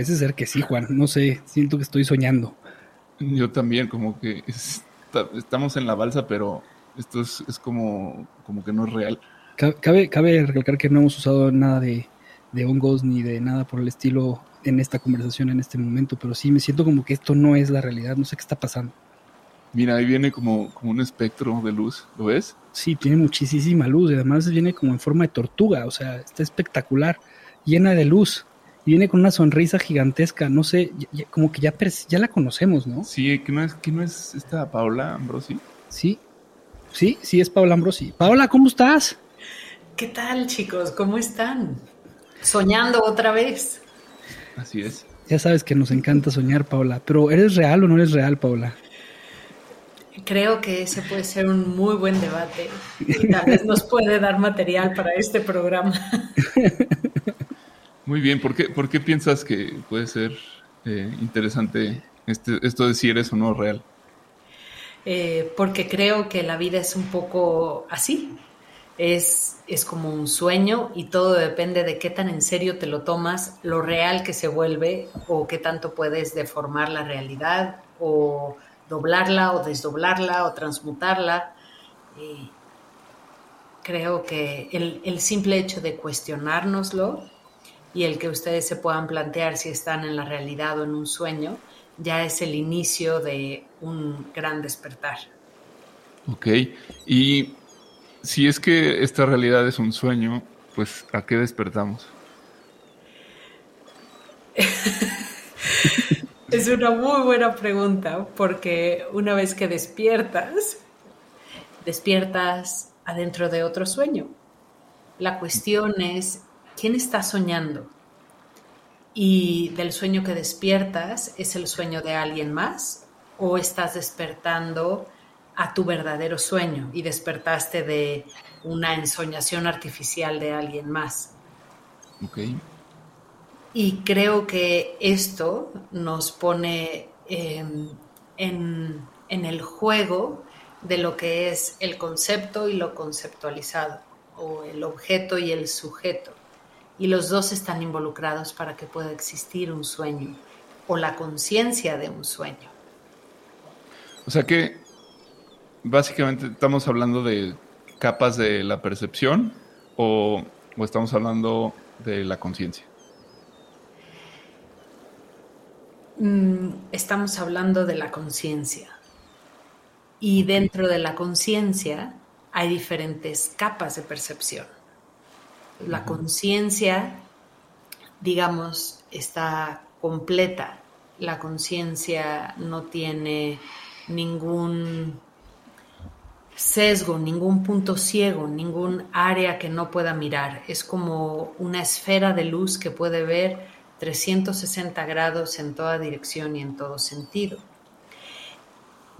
Parece ser que sí, Juan. No sé, siento que estoy soñando. Yo también, como que está- estamos en la balsa, pero esto es, es como, como que no es real. Ca- Cabe, cabe recalcar que no hemos usado nada de, de hongos ni de nada por el estilo en esta conversación en este momento, pero sí me siento como que esto no es la realidad, no sé qué está pasando. Mira, ahí viene como, como un espectro de luz, ¿lo ves? Sí, tiene muchísima luz y además viene como en forma de tortuga, o sea, está espectacular, llena de luz viene con una sonrisa gigantesca, no sé, ya- ya- como que ya, ya la conocemos, ¿no? Sí, que no es, que no es esta Paula Ambrosi. Sí, sí, sí es Paola Ambrosi. Paola, ¿cómo estás? ¿Qué tal, chicos? ¿Cómo están? Soñando otra vez. Así es. Ya sabes que nos encanta soñar, Paola, pero ¿eres real o no eres real, Paola? Creo que ese puede ser un muy buen debate y tal vez nos puede dar material para este programa. Muy bien, ¿por qué, piensas que puede ser eh, interesante este, esto de si eres o no real? Eh, porque creo que la vida es un poco así. Es, es como un sueño y todo depende de qué tan en serio te lo tomas, lo real que se vuelve o qué tanto puedes deformar la realidad o doblarla o desdoblarla o transmutarla. Creo que el, el simple hecho de cuestionárnoslo y el que ustedes se puedan plantear si están en la realidad o en un sueño, ya es el inicio de un gran despertar. Ok, y si es que esta realidad es un sueño, pues ¿a qué despertamos? Es una muy buena pregunta porque una vez que despiertas, despiertas adentro de otro sueño. La cuestión es, ¿quién está soñando? Y del sueño que despiertas, ¿es el sueño de alguien más? ¿O estás despertando a tu verdadero sueño y despertaste de una ensoñación artificial de alguien más? Ok, Y creo que esto nos pone eh, en, en el juego de lo que es el concepto y lo conceptualizado, o el objeto y el sujeto. Y los dos están involucrados para que pueda existir un sueño o la conciencia de un sueño. o sea que básicamente estamos hablando de capas de la percepción o, o estamos hablando de la conciencia. Mm, estamos hablando de la conciencia. Y dentro de la conciencia hay diferentes capas de percepción. La conciencia, digamos, está completa. La conciencia no tiene ningún sesgo, ningún punto ciego, ningún área que no pueda mirar. Es como una esfera de luz que puede ver 360 grados en toda dirección y en todo sentido.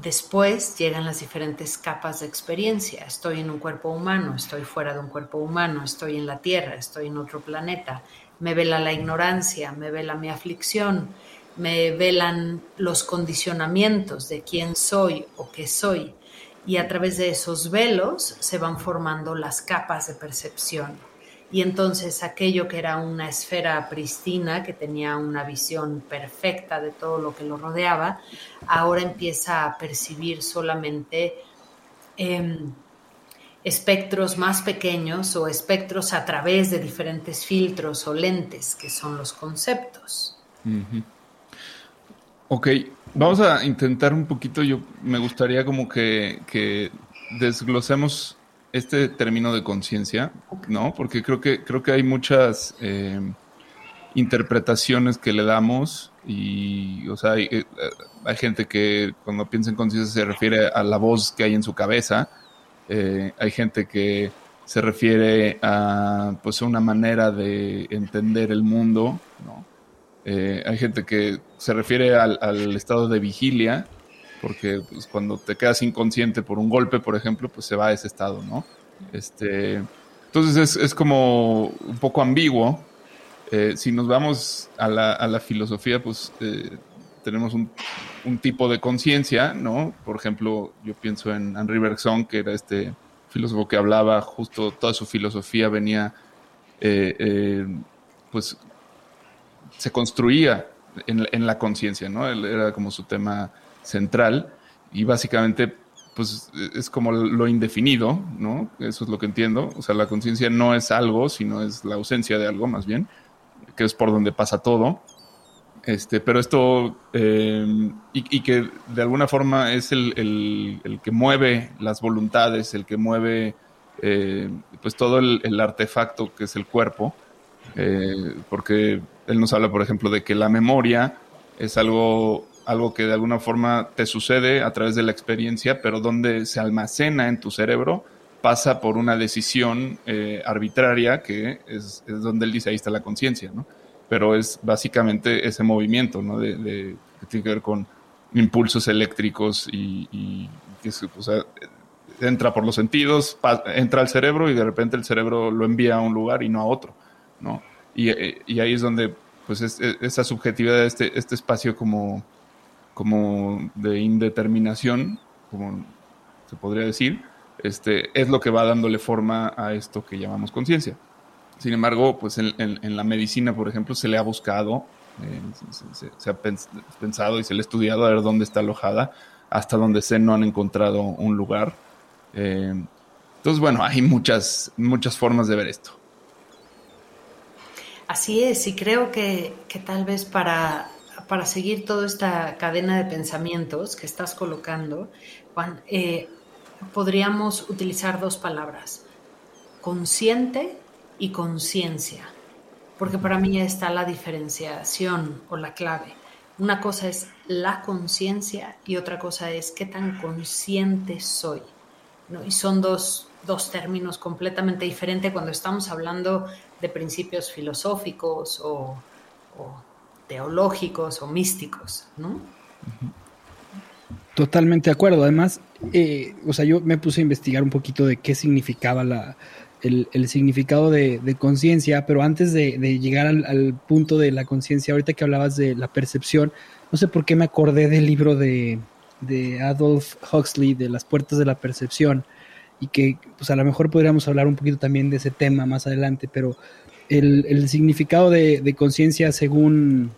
Después llegan las diferentes capas de experiencia. Estoy en un cuerpo humano, estoy fuera de un cuerpo humano, estoy en la Tierra, estoy en otro planeta. Me vela la ignorancia, me vela mi aflicción, me velan los condicionamientos de quién soy o qué soy. Y a través de esos velos se van formando las capas de percepción y entonces aquello que era una esfera pristina, que tenía una visión perfecta de todo lo que lo rodeaba, ahora empieza a percibir solamente em, espectros más pequeños o espectros a través de diferentes filtros o lentes, que son los conceptos. Ok, vamos a intentar un poquito, yo me gustaría como que, que desglosemos este término de conciencia, ¿no? Porque creo que, creo que hay muchas eh, interpretaciones que le damos y, o sea, eh, hay, gente que cuando piensa en conciencia se refiere a la voz que hay en su cabeza, eh, hay gente que se refiere a, pues, una manera de entender el mundo, ¿no? hay gente que se refiere al, al estado de vigilia, porque pues, cuando te quedas inconsciente por un golpe, por ejemplo, pues se va a ese estado, ¿no? Este, entonces es, como un poco ambiguo. Eh, si nos vamos a la, filosofía, pues eh, tenemos un, tipo de conciencia, ¿no? Por ejemplo, yo pienso en Henri Bergson, que era este filósofo que hablaba, justo toda su filosofía venía, eh, pues se construía en, en la conciencia, ¿no? Él era como su tema central y básicamente pues es como lo indefinido, ¿no? Eso es lo que entiendo. O sea, la conciencia no es algo, sino es la ausencia de algo, más bien, que es por donde pasa todo. Este, pero esto, eh, y, que de alguna forma es el, que mueve las voluntades, el que mueve eh, pues todo el, artefacto que es el cuerpo, eh, porque él nos habla, por ejemplo, de que la memoria es algo algo que de alguna forma te sucede a través de la experiencia, pero donde se almacena en tu cerebro pasa por una decisión eh, arbitraria que es, donde él dice ahí está la conciencia, ¿no? Pero es básicamente ese movimiento, ¿no? De, que tiene que ver con impulsos eléctricos y, que entra por los sentidos, entra al cerebro y de repente el cerebro lo envía a un lugar y no a otro, ¿no? Y, eh, y ahí es donde pues es, esa subjetividad de este, este espacio como como de indeterminación, como se podría decir, este, es lo que va dándole forma a esto que llamamos conciencia. Sin embargo, pues en, la medicina, por ejemplo, se le ha buscado, eh, se, ha pensado y se le ha estudiado a ver dónde está alojada, hasta donde se no han encontrado un lugar. Eh, entonces, bueno, hay muchas, muchas formas de ver esto. Así es, y creo que, que tal vez para para seguir toda esta cadena de pensamientos que estás colocando, Juan, eh, podríamos utilizar dos palabras, consciente y conciencia, porque para mí está la diferenciación o la clave. Una cosa es la conciencia y otra cosa es qué tan consciente soy. Y son dos, términos completamente diferentes cuando estamos hablando de principios filosóficos o teológicos o místicos, ¿no? Totalmente de acuerdo. Además, eh, o sea, yo me puse a investigar un poquito de qué significaba la, el, significado de, conciencia, pero antes de, llegar al, punto de la conciencia, ahorita que hablabas de la percepción, no sé por qué me acordé del libro de, de Adolf Huxley, de las puertas de la percepción, y que pues a lo mejor podríamos hablar un poquito también de ese tema más adelante, pero el, significado de, conciencia según,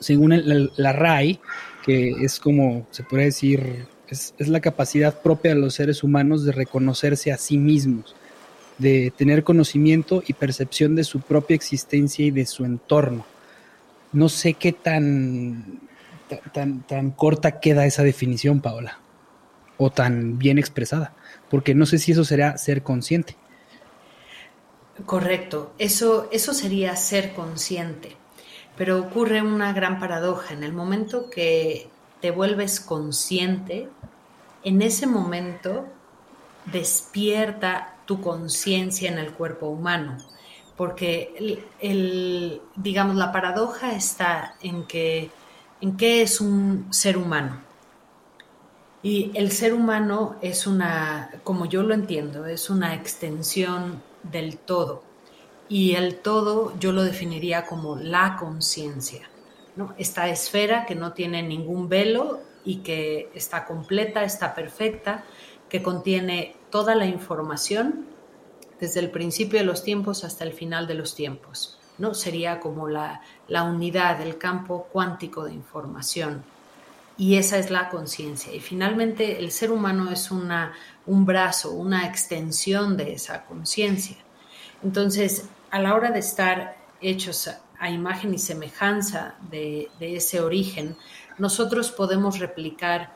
según la RAI, que es como se puede decir, es, la capacidad propia de los seres humanos de reconocerse a sí mismos, de tener conocimiento y percepción de su propia existencia y de su entorno. No sé qué tan, tan, tan corta queda esa definición, Paola, o tan bien expresada, porque no sé si eso será ser consciente. Correcto, eso, eso sería ser consciente, pero ocurre una gran paradoja. En el momento que te vuelves consciente, en ese momento despierta tu conciencia en el cuerpo humano. Porque el, digamos, la paradoja está en que en qué es un ser humano. Y el ser humano es una, como yo lo entiendo, es una extensión del todo. Y el todo yo lo definiría como la conciencia. ¿no? Esta esfera que no tiene ningún velo y que está completa, está perfecta, que contiene toda la información desde el principio de los tiempos hasta el final de los tiempos. ¿no? Sería como la, la unidad del campo cuántico de información. Y esa es la conciencia. Y finalmente el ser humano es una, un brazo, una extensión de esa conciencia. Entonces, a la hora de estar hechos a, imagen y semejanza de, ese origen, nosotros podemos replicar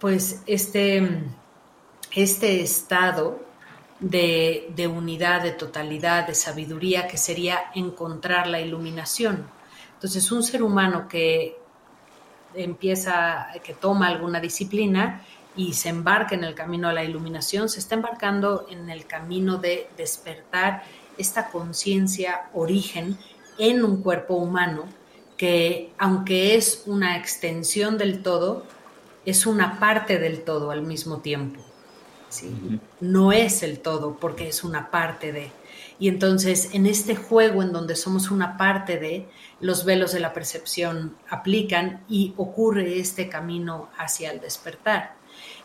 pues este, este estado de, de, unidad, de totalidad, de sabiduría, que sería encontrar la iluminación. Entonces, un ser humano que empieza, que toma alguna disciplina y se embarca en el camino a la iluminación, se está embarcando en el camino de despertar esta conciencia origen en un cuerpo humano que, aunque es una extensión del todo, es una parte del todo al mismo tiempo. ¿sí? No es el todo porque es una parte de. Y entonces en este juego en donde somos una parte de, los velos de la percepción aplican y ocurre este camino hacia el despertar.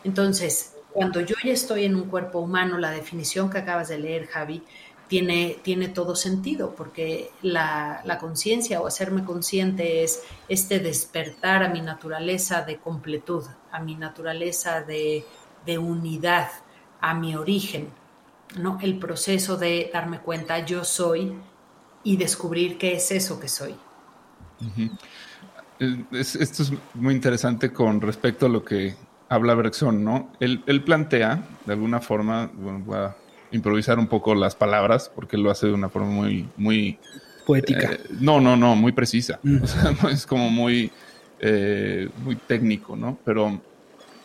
Entonces, cuando yo ya estoy en un cuerpo humano, la definición que acabas de leer, Javi, tiene, tiene todo sentido, porque la, la conciencia o hacerme consciente es este despertar a mi naturaleza de completud, a mi naturaleza de de unidad a mi origen, ¿no? El proceso de darme cuenta yo soy y descubrir qué es eso que soy. esto es muy interesante con respecto a lo que habla Bergson, ¿no? Él, plantea, de alguna forma, voy a improvisar un poco las palabras, porque lo hace de una forma muy, muy poética. Eh, no, no, no, muy precisa. Mm. O sea, no es como muy, eh, muy técnico, ¿no? Pero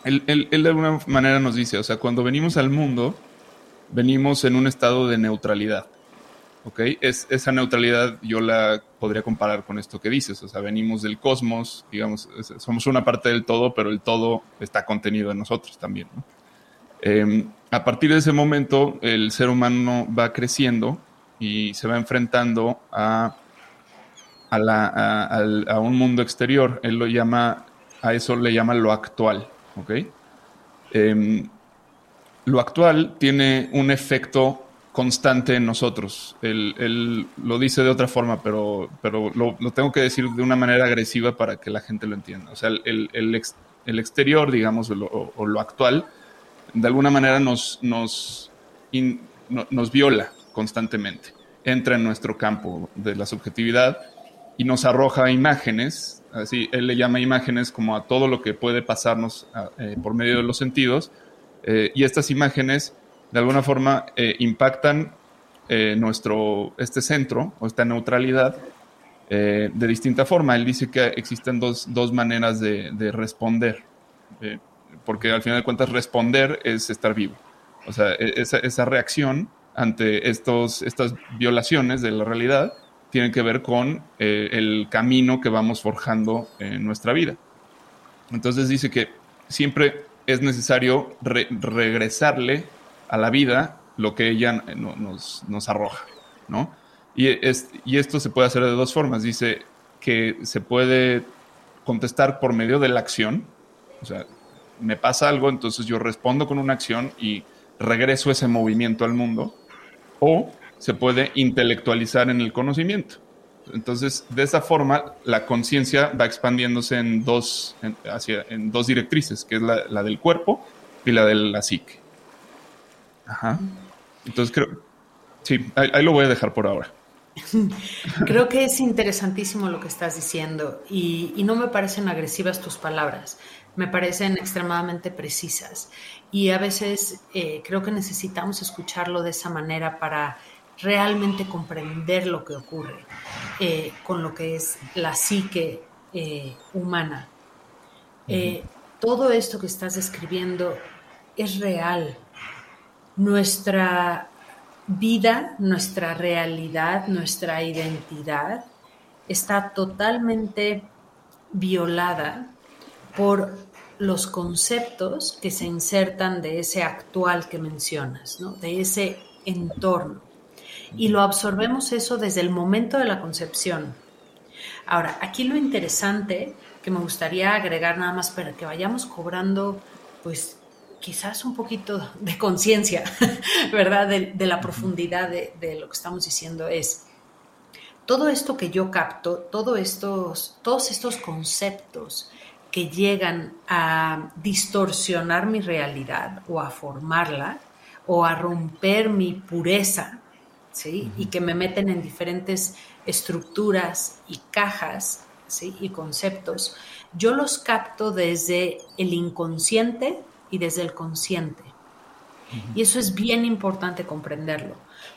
él, de alguna manera nos dice, o sea, cuando venimos al mundo, venimos en un estado de neutralidad. ¿Ok? Es, esa neutralidad yo la podría comparar con esto que dices, o sea, venimos del cosmos, digamos, somos una parte del todo, pero el todo está contenido en nosotros también. Em, a partir de ese momento, el ser humano va creciendo y se va enfrentando a, a un mundo exterior. Él lo llama, a eso le llama lo actual. ¿ok? Em, lo actual tiene un efecto constante en nosotros. Él, lo dice de otra forma, pero, pero lo, tengo que decir de una manera agresiva para que la gente lo entienda. O sea, el, el, exterior, digamos, o, lo actual, de alguna manera nos, nos, nos viola constantemente. Entra en nuestro campo de la subjetividad y nos arroja imágenes así él le llama imágenes como a todo lo que puede pasarnos eh, por medio de los sentidos, eh, y estas imágenes de alguna forma eh, impactan nuestro, este centro o esta neutralidad de distinta forma. Él dice que existen dos, dos maneras de, de responder, porque al final de cuentas responder es estar vivo. O sea, e, esa, esa reacción ante estos, estas violaciones de la realidad tienen que ver con eh, el camino que vamos forjando en nuestra vida. Entonces dice que siempre es necesario regresarle a la vida lo que ella nos, nos arroja, ¿no? Y, es, y esto se puede hacer de dos formas. Dice que se puede contestar por medio de la acción, o sea, me pasa algo, entonces yo respondo con una acción y regreso ese movimiento al mundo, o se puede intelectualizar en el conocimiento. Entonces, de esa forma, la conciencia va expandiéndose en dos, hacia, en dos directrices, que es la, del cuerpo y la de la psique. Ajá. Entonces, creo, sí, ahí, lo voy a dejar por ahora. Creo que es interesantísimo lo que estás diciendo y, y, no me parecen agresivas tus palabras, me parecen extremadamente precisas y a veces eh, creo que necesitamos escucharlo de esa manera para realmente comprender lo que ocurre eh, con lo que es la psique eh, humana. Eh, todo esto que estás describiendo es real. nuestra vida, nuestra realidad, nuestra identidad está totalmente violada por los conceptos que se insertan de ese actual que mencionas, ¿no? de ese entorno. Y lo absorbemos eso desde el momento de la concepción. Ahora, aquí lo interesante que me gustaría agregar nada más para que vayamos cobrando, pues quizás un poquito de conciencia, ¿verdad? De, la profundidad de, lo que estamos diciendo es, todo esto que yo capto, estos, todos estos conceptos que llegan a distorsionar mi realidad o a formarla o a romper mi pureza, ¿sí? Y que me meten en diferentes estructuras y cajas, ¿sí? Y conceptos. Yo los capto desde el inconsciente y desde el consciente. Y eso es bien importante comprenderlo,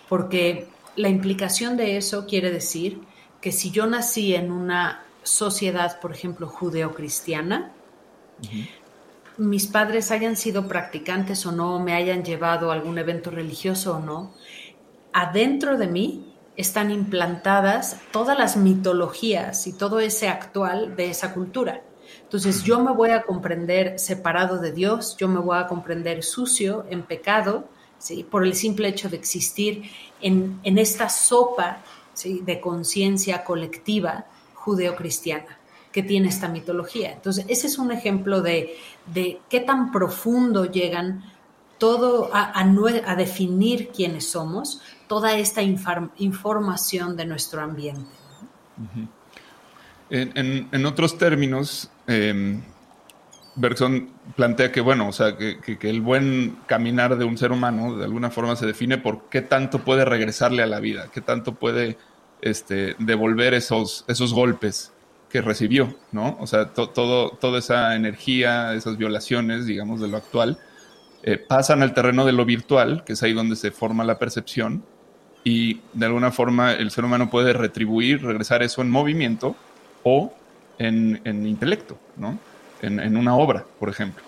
porque la implicación de eso quiere decir que si yo nací en una sociedad, por ejemplo, judeocristiana, mis padres hayan sido practicantes o no, me hayan llevado a algún evento religioso o no, adentro de mí están implantadas todas las mitologías y todo ese actual de esa cultura. Entonces yo me voy a comprender separado de Dios, yo me voy a comprender sucio, en pecado, ¿sí? por el simple hecho de existir en, esta sopa ¿sí? de conciencia colectiva judeocristiana que tiene esta mitología. Entonces, ese es un ejemplo de, qué tan profundo llegan todo a, a, definir quiénes somos, toda esta información de nuestro ambiente. en, otros términos, eh, Bergson plantea que, bueno, o sea, que, el buen caminar de un ser humano de alguna forma se define por qué tanto puede regresarle a la vida, qué tanto puede este, devolver esos, esos golpes que recibió, ¿no? O sea, todo, toda esa energía, esas violaciones, digamos, de lo actual, eh, pasan al terreno de lo virtual, que es ahí donde se forma la percepción, y de alguna forma el ser humano puede retribuir, regresar eso en movimiento o en, en intelecto, ¿no? En, una obra, por ejemplo.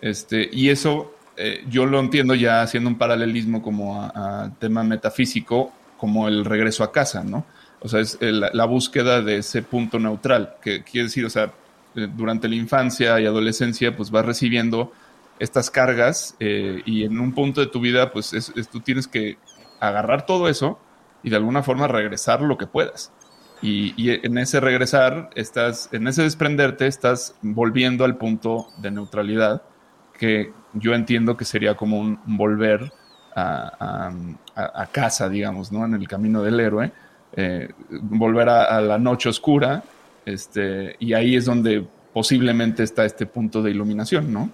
Este, y eso eh, yo lo entiendo ya haciendo un paralelismo como a, tema metafísico, como el regreso a casa, ¿no? O sea, es la búsqueda de ese punto neutral, que quiere decir, o sea, eh, durante la infancia y adolescencia, pues vas recibiendo estas cargas eh, y en un punto de tu vida, pues tú tienes que agarrar todo eso y de alguna forma regresar lo que puedas. Y, en ese regresar, estás, en ese desprenderte, estás volviendo al punto de neutralidad que yo entiendo que sería como un volver a, casa, digamos, ¿no? En el camino del héroe, eh, volver a, la noche oscura, este, y ahí es donde posiblemente está este punto de iluminación, ¿no?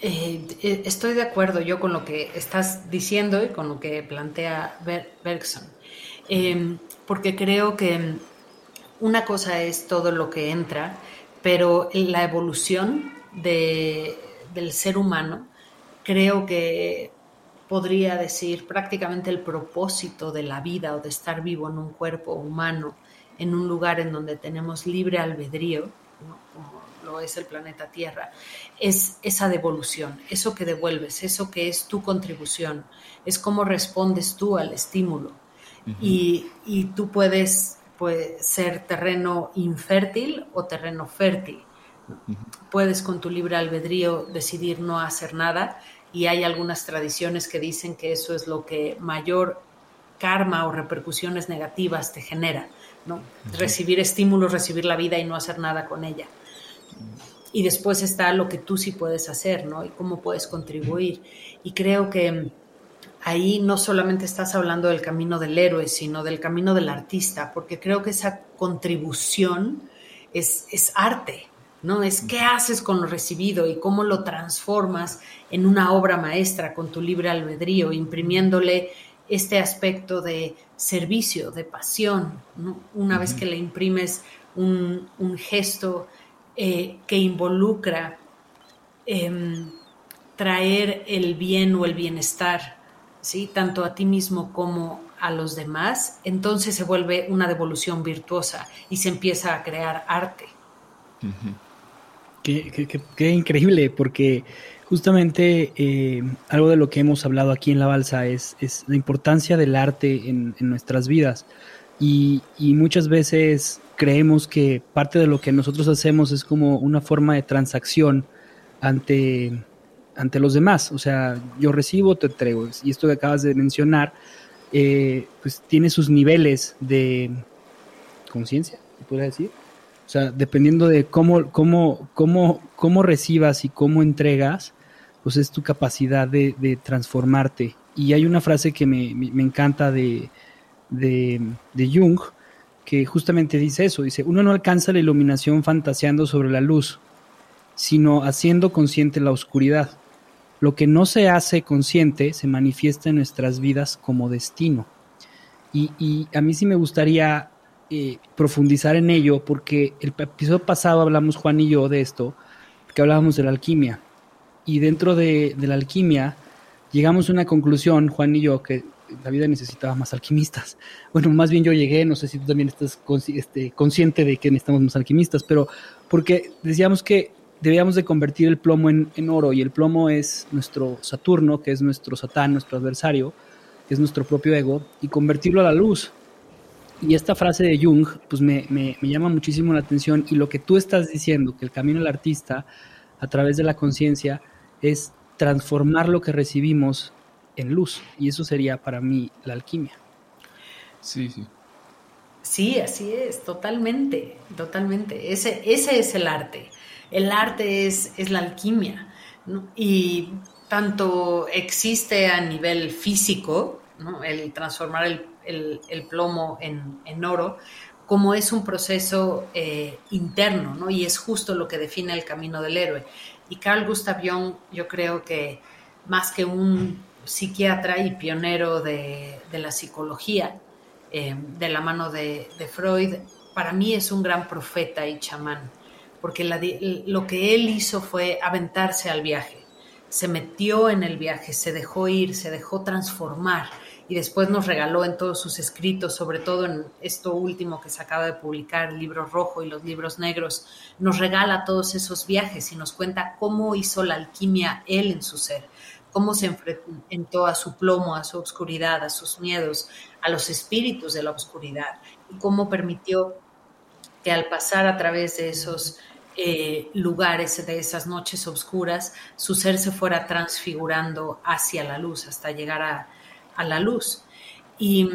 Eh, eh, estoy de acuerdo yo con lo que estás diciendo y con lo que plantea Bergson, em, porque creo que una cosa es todo lo que entra, pero la evolución del ser humano creo que podría decir prácticamente el propósito de la vida o de estar vivo en un cuerpo humano, en un lugar en donde tenemos libre albedrío, lo es el planeta Tierra, es esa devolución, eso que devuelves, eso que es tu contribución, es cómo respondes tú al estímulo. y, tú puedes, puedes ser terreno infértil o terreno fértil. Puedes con tu libre albedrío decidir no hacer nada y hay algunas tradiciones que dicen que eso es lo que mayor karma o repercusiones negativas te genera, ¿no? Recibir estímulos, recibir la vida y no hacer nada con ella. Y después está lo que tú sí puedes hacer, ¿no? Y cómo puedes contribuir. Y creo que ahí no solamente estás hablando del camino del héroe, sino del camino del artista, porque creo que esa contribución es, es arte, ¿no? Es qué haces con lo recibido y cómo lo transformas en una obra maestra con tu libre albedrío, imprimiéndole este aspecto de servicio, de pasión, Una vez que le imprimes un, gesto eh, que involucra em, traer el bien o el bienestar, ¿sí? Tanto a ti mismo como a los demás, entonces se vuelve una devolución virtuosa y se empieza a crear arte. Qué, increíble, porque Justamente eh, algo de lo que hemos hablado aquí en la balsa es, la importancia del arte en, nuestras vidas. Y, muchas veces creemos que parte de lo que nosotros hacemos es como una forma de transacción ante, ante los demás. O sea, yo recibo, te entrego. Y esto que acabas de mencionar, eh, pues tiene sus niveles de conciencia, se podría decir. O sea, dependiendo de cómo, cómo, cómo, cómo recibas y cómo entregas, pues es tu capacidad de, transformarte. Y hay una frase que me, me, encanta de, de, Jung, que justamente dice eso, dice, uno no alcanza la iluminación fantaseando sobre la luz, sino haciendo consciente la oscuridad. Lo que no se hace consciente se manifiesta en nuestras vidas como destino. Y, y a mí sí me gustaría eh, profundizar en ello, porque el episodio pasado hablamos Juan y yo de esto, que hablábamos de la alquimia. Y dentro de, de la alquimia llegamos a una conclusión, Juan y yo, que la vida necesitaba más alquimistas. Bueno, más bien yo llegué, no sé si tú también estás este, consciente de que necesitamos más alquimistas, pero porque decíamos que debíamos de convertir el plomo en, en, oro y el plomo es nuestro Saturno, que es nuestro Satán, nuestro adversario, que es nuestro propio ego, y convertirlo a la luz. Y esta frase de Jung, pues me, me, me llama muchísimo la atención y lo que tú estás diciendo, que el camino del artista a través de la conciencia es transformar lo que recibimos en luz. Y eso sería para mí la alquimia. Sí, sí. Sí, así es, totalmente, totalmente. Ese, ese es el arte. El arte es, es la alquimia. ¿no? Y tanto existe a nivel físico, ¿no? el transformar el, el, el plomo en, en, oro, como es un proceso eh, interno, ¿no? y es justo lo que define el camino del héroe. Y Carl Gustav Jung, yo creo que más que un psiquiatra y pionero de, la psicología, eh, de la mano de, Freud, para mí es un gran profeta y chamán, porque lo que él hizo fue aventarse al viaje, se metió en el viaje, se dejó ir, se dejó transformar y después nos regaló en todos sus escritos, sobre todo en esto último que se acaba de publicar, el libro rojo y los libros negros, nos regala todos esos viajes y nos cuenta cómo hizo la alquimia él en su ser cómo se enfrentó a su plomo, a su oscuridad, a sus miedos, a los espíritus de la oscuridad, y cómo permitió que al pasar a través de esos eh, lugares, de esas noches oscuras, su ser se fuera transfigurando hacia la luz, hasta llegar a, la luz. Y,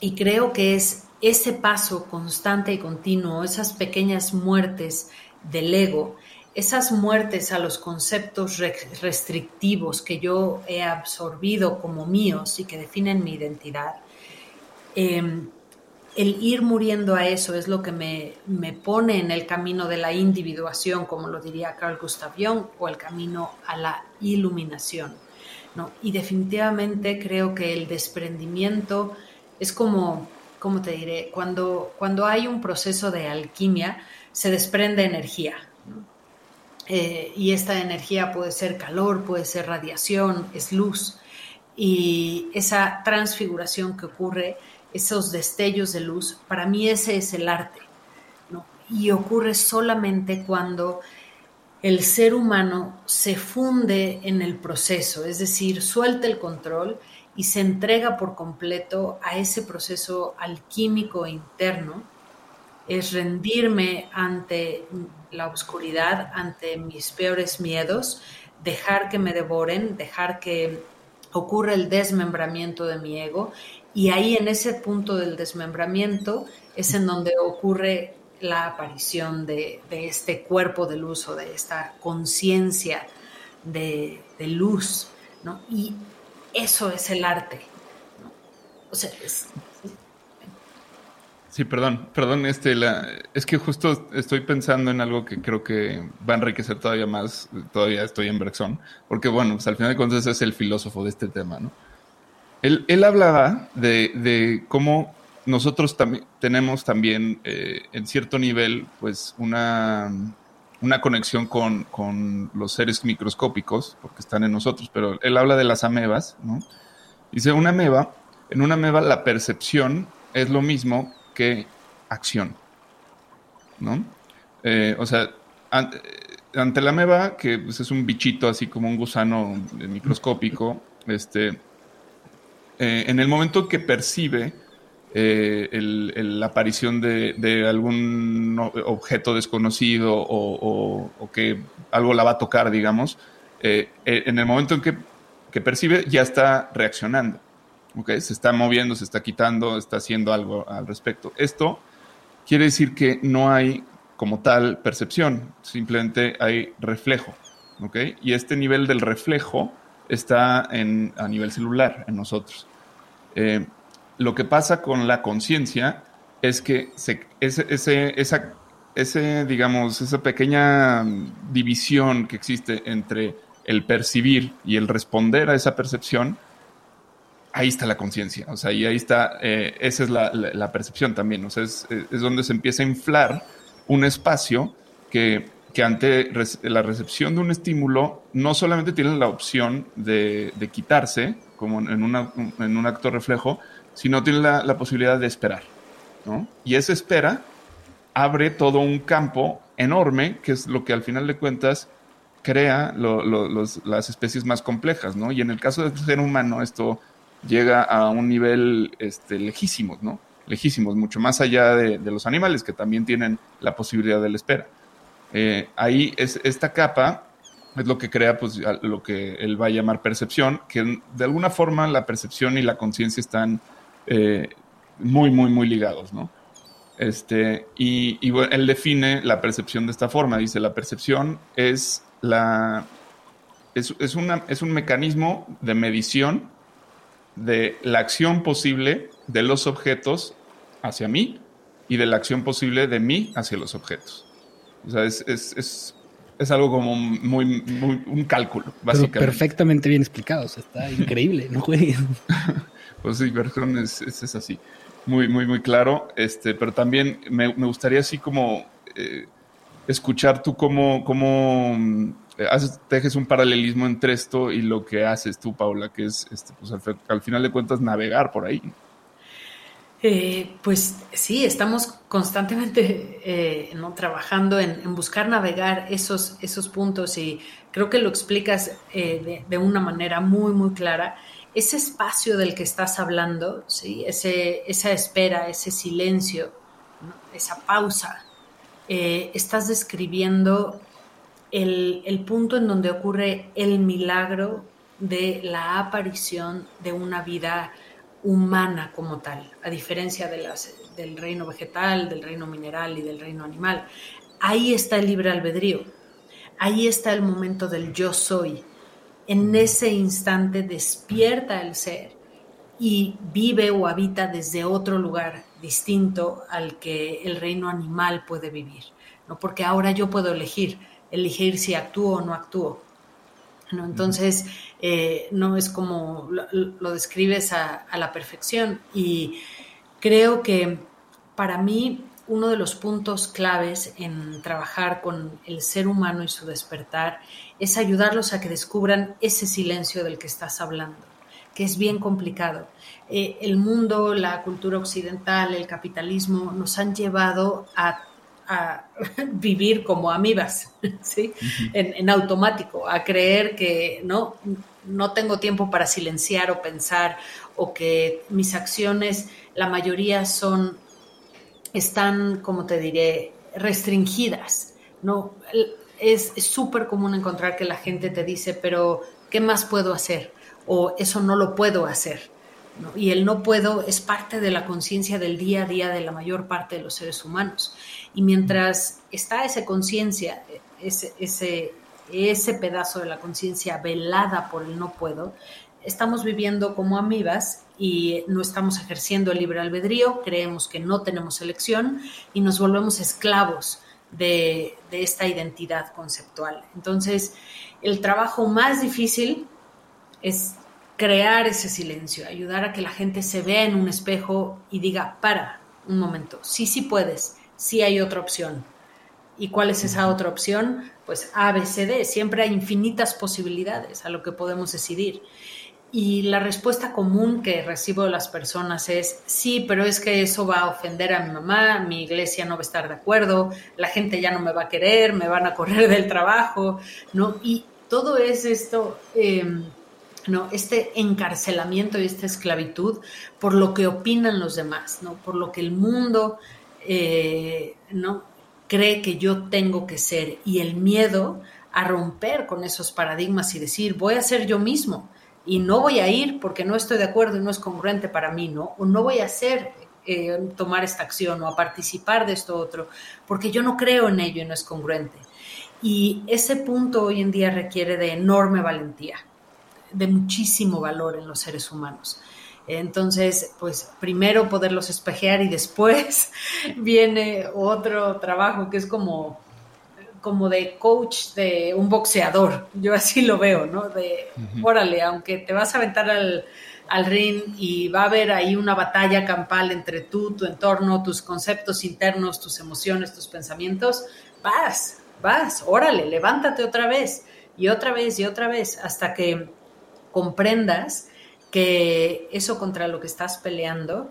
y creo que es ese paso constante y continuo, esas pequeñas muertes del ego, esas muertes a los conceptos restrictivos que yo he absorbido como míos y que definen mi identidad, eh, el ir muriendo a eso es lo que me, me, pone en el camino de la individuación, como lo diría Carl Gustav Jung, o el camino a la iluminación. ¿no? Y definitivamente creo que el desprendimiento es como, ¿cómo te diré? Cuando, cuando hay un proceso de alquimia, se desprende energía. Eh, y esta energía puede ser calor, puede ser radiación, es luz. Y esa transfiguración que ocurre, esos destellos de luz, para mí ese es el arte. ¿no? Y ocurre solamente cuando el ser humano se funde en el proceso, es decir, suelta el control y se entrega por completo a ese proceso alquímico interno es rendirme ante la oscuridad, ante mis peores miedos, dejar que me devoren, dejar que ocurra el desmembramiento de mi ego y ahí en ese punto del desmembramiento es en donde ocurre la aparición de, este cuerpo de luz o de esta conciencia de, de, luz, ¿no? Y eso es el arte, ¿no? O sea, es, Sí, perdón, perdón, este, la, es que justo estoy pensando en algo que creo que va a enriquecer todavía más, todavía estoy en Brexon, porque bueno, pues al final de cuentas es el filósofo de este tema, ¿no? Él, él hablaba de, de, cómo nosotros tam tenemos también, eh, en cierto nivel, pues una, una conexión con, con, los seres microscópicos, porque están en nosotros, pero él habla de las amebas, ¿no? Dice, una ameba, en una ameba la percepción es lo mismo que acción. ¿No? Eh, o sea, ante la meba, que pues, es un bichito así como un gusano microscópico, este, eh, en el momento que percibe eh, la aparición de, algún objeto desconocido o, que algo la va a tocar, digamos, eh, en el momento en que, que, percibe ya está reaccionando. ¿Okay? Se está moviendo, se está quitando, está haciendo algo al respecto. Esto quiere decir que no hay como tal percepción, simplemente hay reflejo. ¿okay? Y este nivel del reflejo está en, a nivel celular en nosotros. Eh, lo que pasa con la conciencia es que ese, digamos, esa pequeña división que existe entre el percibir y el responder a esa percepción, ahí está la conciencia. O sea, y ahí está, eh, esa es la, percepción también. O sea, es, es, donde se empieza a inflar un espacio que, que ante la recepción de un estímulo no solamente tiene la opción de, de quitarse, como en, una, en un acto reflejo, sino tiene la, la posibilidad de esperar. ¿no? Y esa espera abre todo un campo enorme, que es lo que al final de cuentas crea las especies más complejas, ¿no? Y en el caso del ser humano, esto llega a un nivel este, lejísimos, ¿no? Lejísimos, mucho más allá de, los animales que también tienen la posibilidad de la espera. Eh, ahí es esta capa es lo que crea pues, lo que él va a llamar percepción, que de alguna forma la percepción y la conciencia están eh, muy, muy, muy ligados, ¿no? Este, y, él define la percepción de esta forma. Dice, la percepción es, la, es, es, una, es un mecanismo de medición de la acción posible de los objetos hacia mí y de la acción posible de mí hacia los objetos. O sea, es, es es algo como muy, muy un cálculo, básicamente. perfectamente bien explicado, o sea, está increíble, ¿no, güey? pues sí, Bergeron es, es, así, muy, muy, muy claro, este, pero también me, me gustaría así como eh, escuchar tú cómo, cómo haces, tejes un paralelismo entre esto y lo que haces tú, Paula, que es, este, pues al, al final de cuentas, navegar por ahí. Eh, pues sí, estamos constantemente eh, ¿no? trabajando en, buscar navegar esos, esos puntos y creo que lo explicas eh, de, una manera muy, muy clara. Ese espacio del que estás hablando, ¿sí? Ese, esa espera, ese silencio, esa pausa, estás describiendo el, el punto en donde ocurre el milagro de la aparición de una vida humana como tal, a diferencia de las, del reino vegetal, del reino mineral y del reino animal. Ahí está el libre albedrío, ahí está el momento del yo soy. En ese instante despierta el ser y vive o habita desde otro lugar distinto al que el reino animal puede vivir, ¿no? Porque ahora yo puedo elegir, elegir si actúo o no actúo. ¿no? Entonces, eh, no es como lo, describes a, la perfección. Y creo que para mí uno de los puntos claves en trabajar con el ser humano y su despertar es ayudarlos a que descubran ese silencio del que estás hablando, que es bien complicado. Eh, el mundo, la cultura occidental, el capitalismo nos han llevado a a vivir como amibas, ¿sí? en, automático, a creer que no, no tengo tiempo para silenciar o pensar, o que mis acciones, la mayoría son, están, como te diré, restringidas. ¿no? Es súper común encontrar que la gente te dice, pero ¿qué más puedo hacer? O eso no lo puedo hacer. Y el no puedo es parte de la conciencia del día a día de la mayor parte de los seres humanos. Y mientras está esa conciencia, ese, ese, ese pedazo de la conciencia velada por el no puedo, estamos viviendo como amibas y no estamos ejerciendo el libre albedrío, creemos que no tenemos elección y nos volvemos esclavos de, de esta identidad conceptual. Entonces, el trabajo más difícil es crear ese silencio, ayudar a que la gente se vea en un espejo y diga, para un momento, sí, sí puedes, sí hay otra opción. ¿Y cuál es esa otra opción? Pues A, B, C, D. Siempre hay infinitas posibilidades a lo que podemos decidir. y la respuesta común que recibo de las personas es, sí, pero es que eso va a ofender a mi mamá, mi iglesia no va a estar de acuerdo, la gente ya no me va a querer, me van a correr del trabajo, ¿no? Y todo es esto, em, ¿no? Este encarcelamiento y esta esclavitud por lo que opinan los demás, ¿no? Por lo que el mundo, eh, ¿no? Cree que yo tengo que ser y el miedo a romper con esos paradigmas y decir, voy a ser yo mismo y no voy a ir porque no estoy de acuerdo y no es congruente para mí, ¿no? O no voy a hacer, eh, tomar esta acción o a participar de esto otro, porque yo no creo en ello y no es congruente. Y ese punto hoy en día requiere de enorme valentía, de muchísimo valor en los seres humanos. Entonces, pues primero poderlos espejear y después viene otro trabajo que es como como de coach de un boxeador. Yo así lo veo, ¿no? De, órale, aunque te vas a aventar al, al, ring y va a haber ahí una batalla campal entre tú, tu entorno, tus conceptos internos, tus emociones, tus pensamientos, vas, vas, órale, levántate otra vez y otra vez y otra vez hasta que comprendas que eso contra lo que estás peleando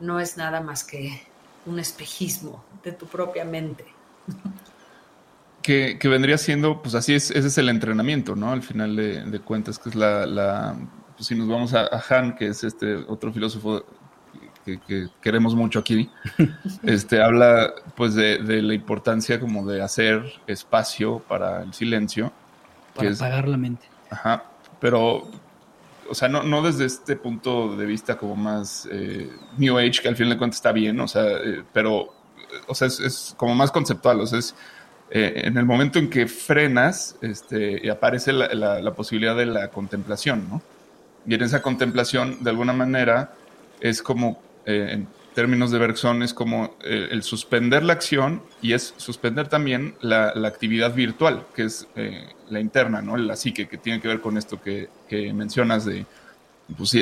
no es nada más que un espejismo de tu propia mente que, vendría siendo, pues así es, ese es el entrenamiento, ¿no? Al final de, cuentas, que es la, pues si nos vamos a, Han, que es este otro filósofo que, queremos mucho aquí, este, habla pues de, la importancia como de hacer espacio para el silencio. Para apagar la mente. Ajá, pero, o sea, no, no desde este punto de vista como más eh, New Age, que al final de cuentas está bien, o sea, eh, pero, o sea, es, como más conceptual, o sea, es eh, en el momento en que frenas, este, aparece la, posibilidad de la contemplación, ¿no? Y en esa contemplación, de alguna manera, es como, términos de Bergson, es como eh, el suspender la acción y es suspender también la, actividad virtual, que es la interna, ¿no? La psique, que tiene que ver con esto que, mencionas de, pues,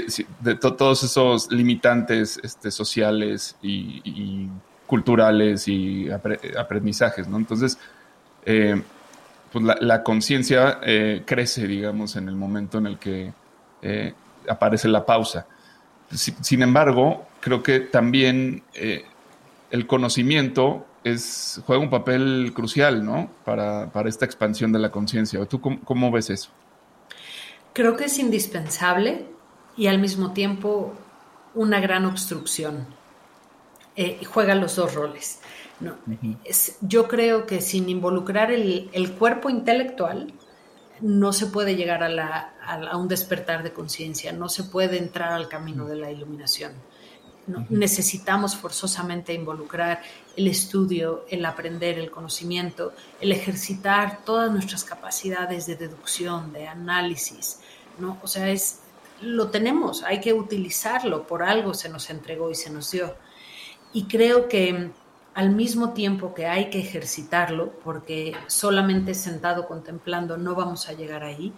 todos esos limitantes este, sociales y, culturales y aprendizajes, ¿no? Entonces, eh, pues la, conciencia eh, crece, digamos, en el momento en el que eh, aparece la pausa. Sin embargo, creo que también el conocimiento es, juega un papel crucial, ¿no? Para, esta expansión de la conciencia. ¿Tú cómo, ves eso? Creo que es indispensable y al mismo tiempo una gran obstrucción. juega los dos roles. No, yo creo que sin involucrar el, cuerpo intelectual no se puede llegar a, un despertar de conciencia, no se puede entrar al camino de la iluminación. Necesitamos forzosamente involucrar el estudio, el aprender, el conocimiento, el ejercitar todas nuestras capacidades de deducción, de análisis. ¿no? O sea, es, lo tenemos, hay que utilizarlo, por algo se nos entregó y se nos dio. Y creo que al mismo tiempo que hay que ejercitarlo, porque solamente sentado contemplando no vamos a llegar ahí,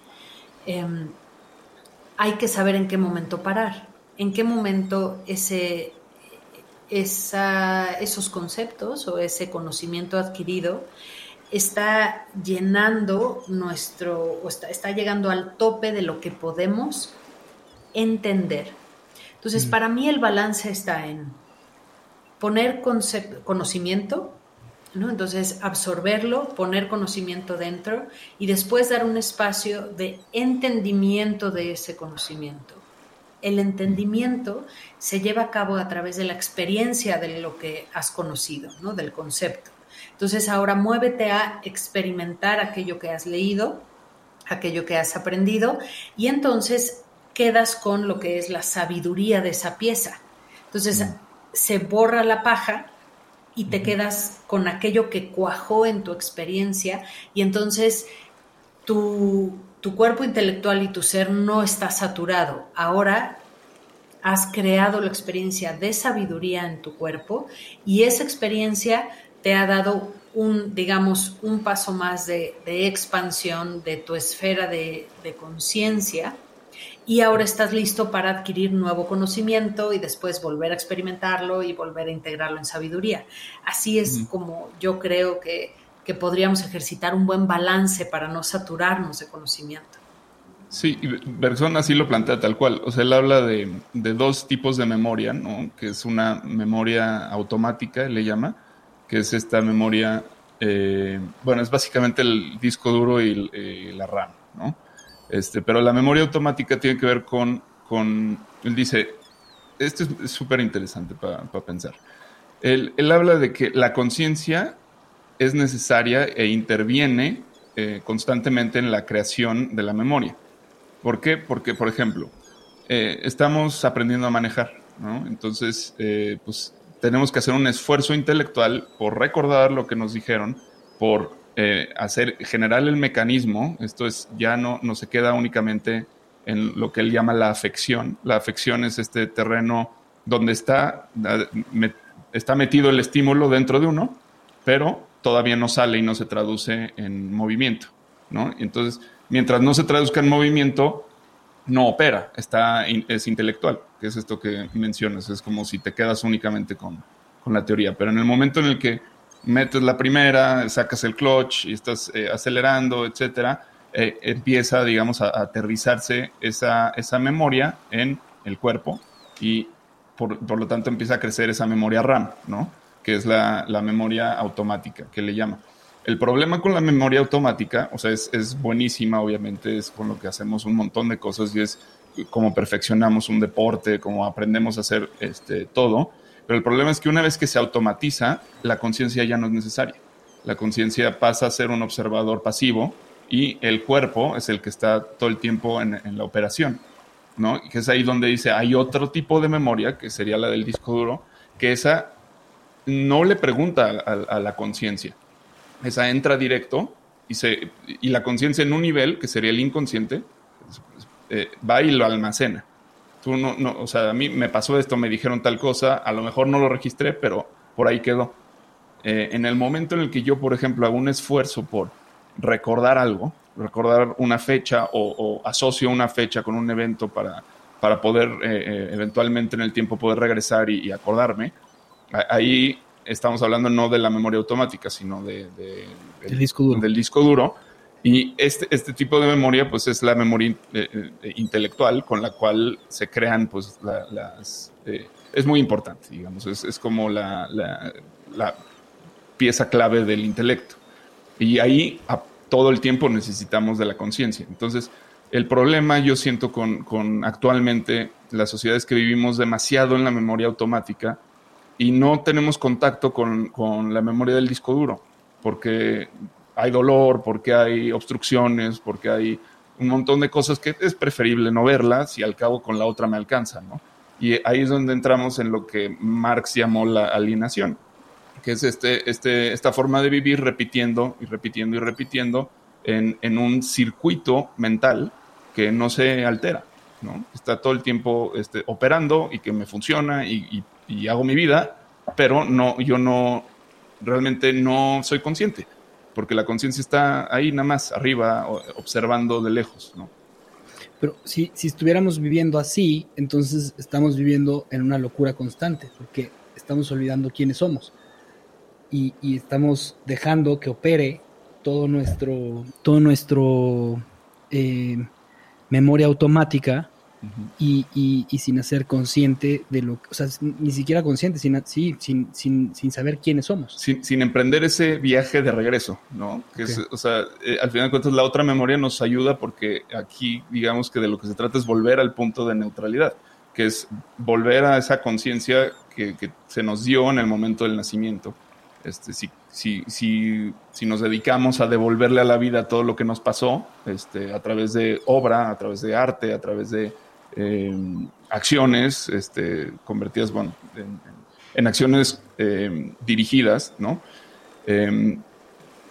em, hay que saber en qué momento parar, en qué momento ese, esos conceptos o ese conocimiento adquirido está llenando nuestro, o está, está llegando al tope de lo que podemos entender. Entonces, mm. para mí el balance está en poner conocimiento, ¿no? Entonces, absorberlo, poner conocimiento dentro y después dar un espacio de entendimiento de ese conocimiento. El entendimiento se lleva a cabo a través de la experiencia de lo que has conocido, ¿no? Del concepto. Entonces, ahora muévete a experimentar aquello que has leído, aquello que has aprendido, y entonces quedas con lo que es la sabiduría de esa pieza. Entonces, mm se borra la paja y te quedas con aquello que cuajó en tu experiencia y entonces tu, cuerpo intelectual y tu ser no está saturado. Ahora has creado la experiencia de sabiduría en tu cuerpo y esa experiencia te ha dado un, digamos, un paso más de, expansión de tu esfera de, de conciencia y ahora estás listo para adquirir nuevo conocimiento y después volver a experimentarlo y volver a integrarlo en sabiduría. Así es como yo creo que, podríamos ejercitar un buen balance para no saturarnos de conocimiento. Sí, Bergson así lo plantea tal cual. O sea, él habla de, dos tipos de memoria, ¿no? Que es una memoria automática, le llama, que es esta memoria, eh, bueno, es básicamente el disco duro y, la RAM, ¿no? Este, pero la memoria automática tiene que ver con, con él dice, esto es súper interesante para pensar. Él, él habla de que la conciencia es necesaria e interviene eh, constantemente en la creación de la memoria. ¿Por qué? Porque, por ejemplo, eh, estamos aprendiendo a manejar, ¿no? Entonces, eh, pues tenemos que hacer un esfuerzo intelectual por recordar lo que nos dijeron, por hacer, generar el mecanismo. Esto es, ya no, no se queda únicamente en lo que él llama la afección. La afección es este terreno donde está, está metido el estímulo dentro de uno, pero todavía no sale y no se traduce en movimiento, ¿no? Entonces, mientras no se traduzca en movimiento, no opera, está, es intelectual, que es esto que mencionas, es como si te quedas únicamente con, la teoría, pero en el momento en el que metes la primera, sacas el clutch y estás eh, acelerando, etcétera, eh, empieza, digamos, a, aterrizarse esa, esa, memoria en el cuerpo y por, por, lo tanto empieza a crecer esa memoria RAM, ¿no? que es la, memoria automática, que le llama. El problema con la memoria automática, o sea, es, es, buenísima, obviamente, es con lo que hacemos un montón de cosas y es como perfeccionamos un deporte, como aprendemos a hacer este, todo. Pero el problema es que una vez que se automatiza, la conciencia ya no es necesaria. La conciencia pasa a ser un observador pasivo y el cuerpo es el que está todo el tiempo en, la operación, ¿no? Y que es ahí donde dice, hay otro tipo de memoria, que sería la del disco duro, que esa no le pregunta a, la conciencia. Esa entra directo y, se, y la conciencia en un nivel, que sería el inconsciente, eh, va y lo almacena. Tú no, no, o sea, a mí me pasó esto, me dijeron tal cosa, a lo mejor no lo registré, pero por ahí quedó. Eh, en el momento en el que yo, por ejemplo, hago un esfuerzo por recordar algo, recordar una fecha o, asocio una fecha con un evento para, para poder eh, eventualmente en el tiempo poder regresar y acordarme, ahí estamos hablando no de la memoria automática, sino de, del, disco duro. del disco duro. Y este, este tipo de memoria, pues es la memoria eh, eh, intelectual con la cual se crean, pues, las... Eh, es muy importante, digamos, es, es como la, la, pieza clave del intelecto. Y ahí todo el tiempo necesitamos de la conciencia. Entonces, el problema yo siento con, con actualmente las sociedades que vivimos demasiado en la memoria automática, y no tenemos contacto con, la memoria del disco duro, porque hay dolor, porque hay obstrucciones, porque hay un montón de cosas que es preferible no verlas y al cabo con la otra me alcanza, ¿no? Y ahí es donde entramos en lo que Marx llamó la alienación, que es este, este, esta forma de vivir repitiendo y repitiendo y repitiendo en, un circuito mental que no se altera, ¿no? Está todo el tiempo este, operando y que me funciona y y hago mi vida, pero no, yo no, realmente no soy consciente, porque la conciencia está ahí nada más, arriba, observando de lejos, ¿no? Pero si, si estuviéramos viviendo así, entonces estamos viviendo en una locura constante, porque estamos olvidando quiénes somos y, y estamos dejando que opere todo nuestro, todo nuestro eh, memoria automática y, y, sin hacer consciente de lo o sea, ni siquiera consciente, sin, sí, sin, sin, sin saber quiénes somos. Sin, sin, emprender ese viaje de regreso, ¿no? Que es, o sea, eh, al final de cuentas la otra memoria nos ayuda porque aquí digamos que de lo que se trata es volver al punto de neutralidad, que es volver a esa conciencia que, que, se nos dio en el momento del nacimiento. Este, si, si, si, si, nos dedicamos a devolverle a la vida todo lo que nos pasó, este, a través de obra, a través de arte, a través de Em, acciones este, convertidas bueno, en, acciones em, dirigidas, ¿no? Em,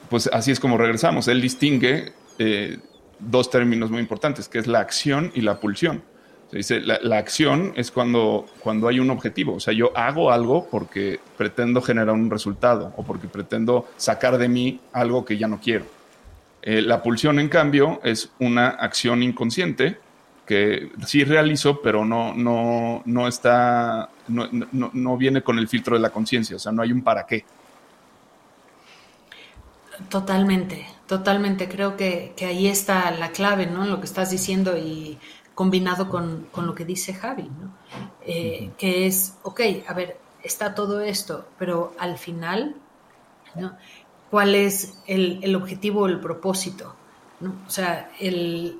pues así es como regresamos. Él distingue eh, dos términos muy importantes, que es la acción y la pulsión. Se dice, la, acción es cuando, cuando hay un objetivo, o sea, yo hago algo porque pretendo generar un resultado o porque pretendo sacar de mí algo que ya no quiero. Eh, la pulsión, en cambio, es una acción inconsciente que sí realizo, pero no, no, no está, no, no, no viene con el filtro de la conciencia, o sea, no hay un para qué. Totalmente, totalmente. Creo que, que, ahí está la clave, ¿no? Lo que estás diciendo y combinado con, con lo que dice Javi, ¿no? Eh, que es, ok, a ver, está todo esto, pero al final, ¿no? ¿Cuál es el, el objetivo o el propósito? ¿no? O sea, el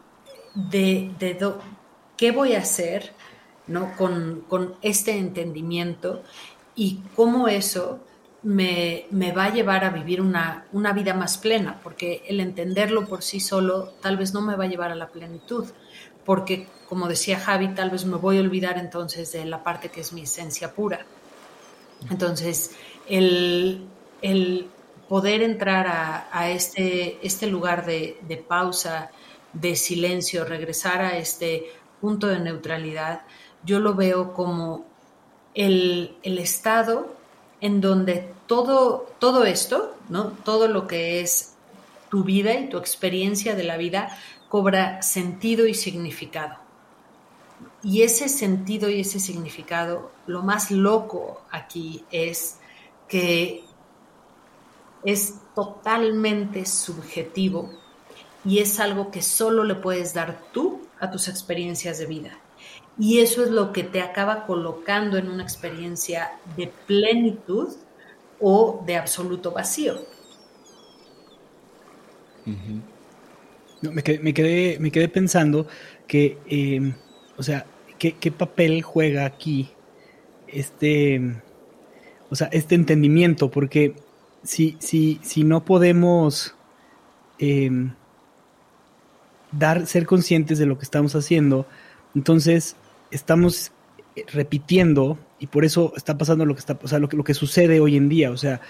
de, de qué voy a hacer ¿no? con, con este entendimiento y cómo eso me, me, va a llevar a vivir una, una, vida más plena, porque el entenderlo por sí solo tal vez no me va a llevar a la plenitud, porque como decía Javi, tal vez me voy a olvidar entonces de la parte que es mi esencia pura. Entonces, el, el poder entrar a, a este, este, lugar de, de pausa, de silencio, regresar a este punto de neutralidad, yo lo veo como el, el estado en donde todo, todo esto, ¿no? todo lo que es tu vida y tu experiencia de la vida cobra sentido y significado. Y ese sentido y ese significado, lo más loco aquí es que es totalmente subjetivo y es algo que solo le puedes dar tú a tus experiencias de vida. Y eso es lo que te acaba colocando en una experiencia de plenitud o de absoluto vacío. me, quedé, me, quedé, pensando que, eh, o sea, ¿qué, papel juega aquí este, o sea, este entendimiento? Porque si, si, si no podemos eh, dar, ser conscientes de lo que estamos haciendo, entonces estamos repitiendo y por eso está pasando lo que está, o sea, lo que, lo que sucede hoy en día, o sea,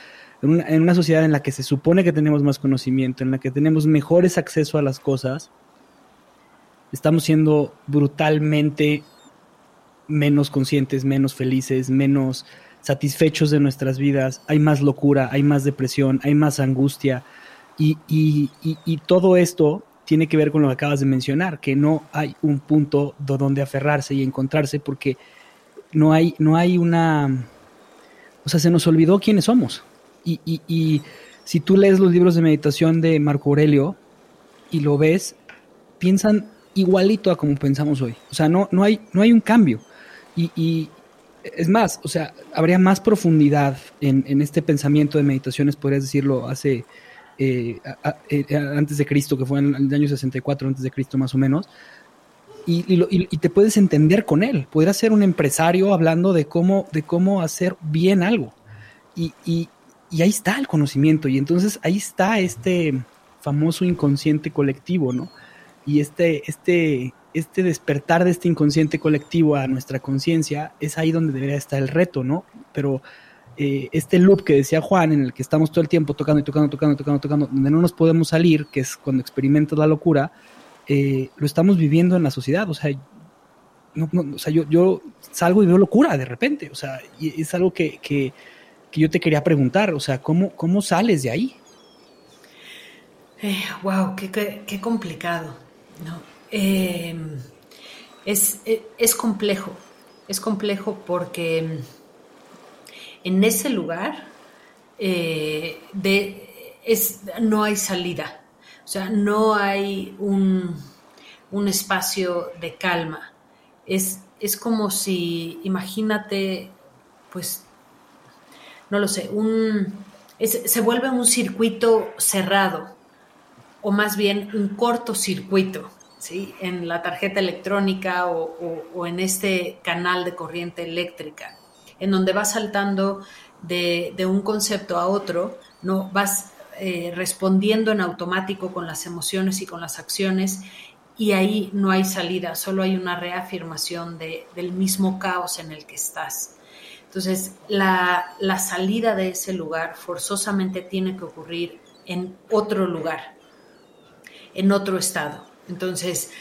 en una, en una, sociedad en la que se supone que tenemos más conocimiento, en la que tenemos mejores acceso a las cosas, estamos siendo brutalmente menos conscientes, menos felices, menos satisfechos de nuestras vidas, hay más locura, hay más depresión, hay más angustia. Y, y, y, y todo esto tiene que ver con lo que acabas de mencionar, que no hay un punto de donde aferrarse y encontrarse porque no hay, no hay una... O sea, se nos olvidó quiénes somos. Y, y, y si tú lees los libros de meditación de Marco Aurelio y lo ves, piensan igualito a como pensamos hoy. O sea, no, no, hay, no hay un cambio. Y, y es más, o sea, habría más profundidad en, en este pensamiento de meditaciones, podrías decirlo, hace eh, eh, antes de Cristo, que fue en el año 64 antes de Cristo más o menos, y, te puedes entender con él. Podrías ser un empresario hablando de cómo, de cómo hacer bien algo. Y, y, ahí está el conocimiento, y entonces ahí está este famoso inconsciente colectivo, ¿no? Y este, este, este despertar de este inconsciente colectivo a nuestra conciencia es ahí donde debería estar el reto, ¿no? Pero eh, este loop que decía Juan, en el que estamos todo el tiempo tocando y tocando, tocando, tocando, tocando, donde no nos podemos salir, que es cuando experimentas la locura, eh, lo estamos viviendo en la sociedad. O sea, o sea yo, yo, salgo y veo locura de repente. O sea, y es algo que, que, que yo te quería preguntar. O sea, ¿cómo, cómo sales de ahí? Eh, wow, qué, qué, qué complicado. ¿no? Eh, es, es complejo. Es complejo porque en ese lugar eh, no hay salida, o sea, no hay un, espacio de calma. Es, es, como si, imagínate, pues, no lo sé, un, se vuelve un circuito cerrado, o más bien un cortocircuito, ¿sí? En la tarjeta electrónica o en este canal de corriente eléctrica en donde vas saltando de, un concepto a otro, ¿no? Vas eh, respondiendo en automático con las emociones y con las acciones y ahí no hay salida, solo hay una reafirmación del mismo caos en el que estás. Entonces, la, la salida de ese lugar forzosamente tiene que ocurrir en otro lugar, en otro estado. Entonces,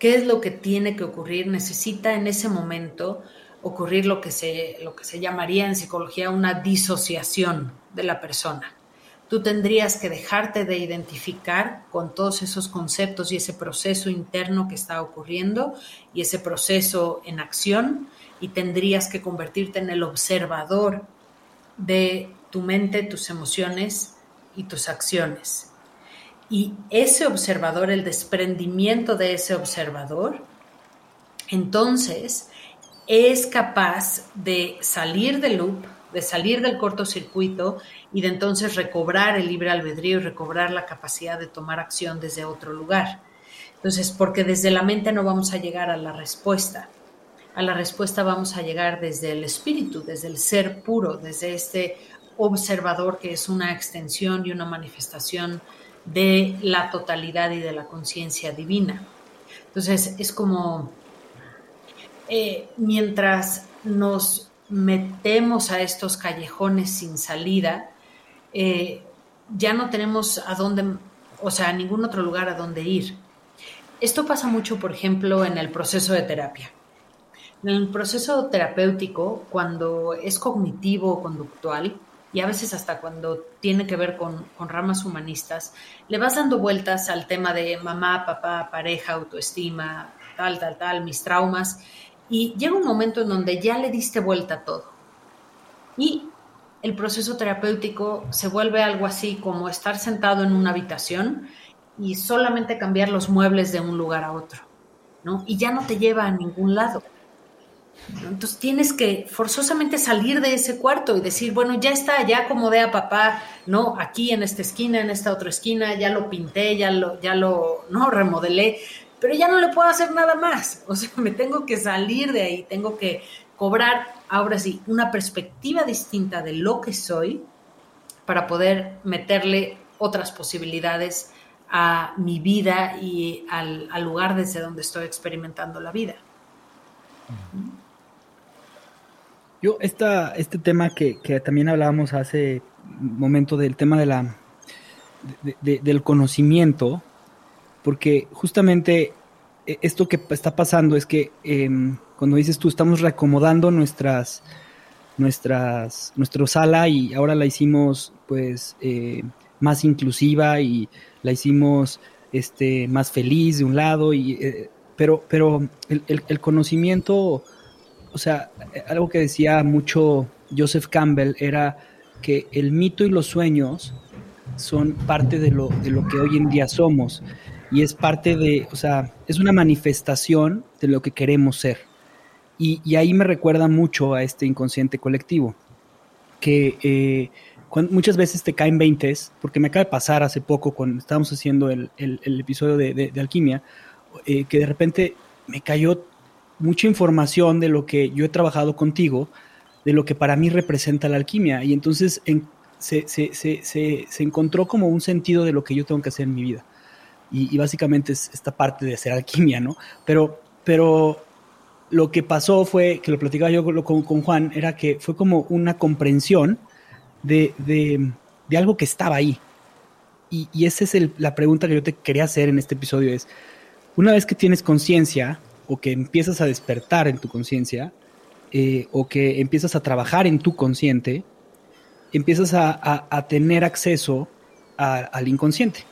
¿qué es lo que tiene que ocurrir? Necesita en ese momento ocurrir lo que se, lo que se llamaría en psicología una disociación de la persona. Tú tendrías que dejarte de identificar con todos esos conceptos y ese proceso interno que está ocurriendo y ese proceso en acción y tendrías que convertirte en el observador de tu mente, tus emociones y tus acciones. Y ese observador, el desprendimiento de ese observador, entonces es capaz de salir del loop, de salir del cortocircuito y de entonces recobrar el libre albedrío y recobrar la capacidad de tomar acción desde otro lugar. Entonces, porque desde la mente no vamos a llegar a la respuesta. A la respuesta vamos a llegar desde el espíritu, desde el ser puro, desde este observador que es una extensión y una manifestación de la totalidad y de la conciencia divina. Entonces, es como eh, mientras nos metemos a estos callejones sin salida, eh, ya no tenemos a dónde, o sea, a ningún otro lugar a dónde ir. Esto pasa mucho, por ejemplo, en el proceso de terapia. En el proceso terapéutico, cuando es cognitivo o conductual, y a veces hasta cuando tiene que ver con, con, ramas humanistas, le vas dando vueltas al tema de mamá, papá, pareja, autoestima, tal, tal, tal, mis traumas, y llega un momento en donde ya le diste vuelta a todo. Y el proceso terapéutico se vuelve algo así como estar sentado en una habitación y solamente cambiar los muebles de un lugar a otro, ¿no? Y ya no te lleva a ningún lado. Entonces tienes que forzosamente salir de ese cuarto y decir, bueno, ya está, ya acomodé a papá, ¿no? Aquí en esta esquina, en esta otra esquina, ya lo pinté, ya lo, ya lo, ¿no? Remodelé, pero ya no le puedo hacer nada más. O sea, me tengo que salir de ahí, tengo que cobrar, ahora sí, una perspectiva distinta de lo que soy para poder meterle otras posibilidades a mi vida y al, al lugar desde donde estoy experimentando la vida. Yo, este tema que, que, también hablábamos hace momento del tema de la, de, de, del conocimiento, porque justamente eh, esto que está pasando es que eh, cuando dices tú, estamos reacomodando nuestras, nuestras, nuestra sala y ahora la hicimos pues eh, más inclusiva y la hicimos este, más feliz de un lado, y, eh, pero, pero el, el, el, conocimiento, o sea, algo que decía mucho Joseph Campbell era que el mito y los sueños son parte de lo, de lo que hoy en día somos y es parte de, o sea, es una manifestación de lo que queremos ser. Y, ahí me recuerda mucho a este inconsciente colectivo, que eh, muchas veces te caen veintes, porque me acaba de pasar hace poco cuando estábamos haciendo el, episodio de, Alquimia, eh, que de repente me cayó mucha información de lo que yo he trabajado contigo, de lo que para mí representa la alquimia, y entonces en, se, se, se, se encontró como un sentido de lo que yo tengo que hacer en mi vida y, básicamente es esta parte de hacer alquimia, ¿no? Pero, pero lo que pasó fue, que lo platicaba yo con, Juan, era que fue como una comprensión de, de, de algo que estaba ahí. Y, esa es la pregunta que yo te quería hacer en este episodio, es, una vez que tienes conciencia o que empiezas a despertar en tu conciencia, eh, o que empiezas a trabajar en tu consciente, empiezas a, a, a tener acceso al inconsciente.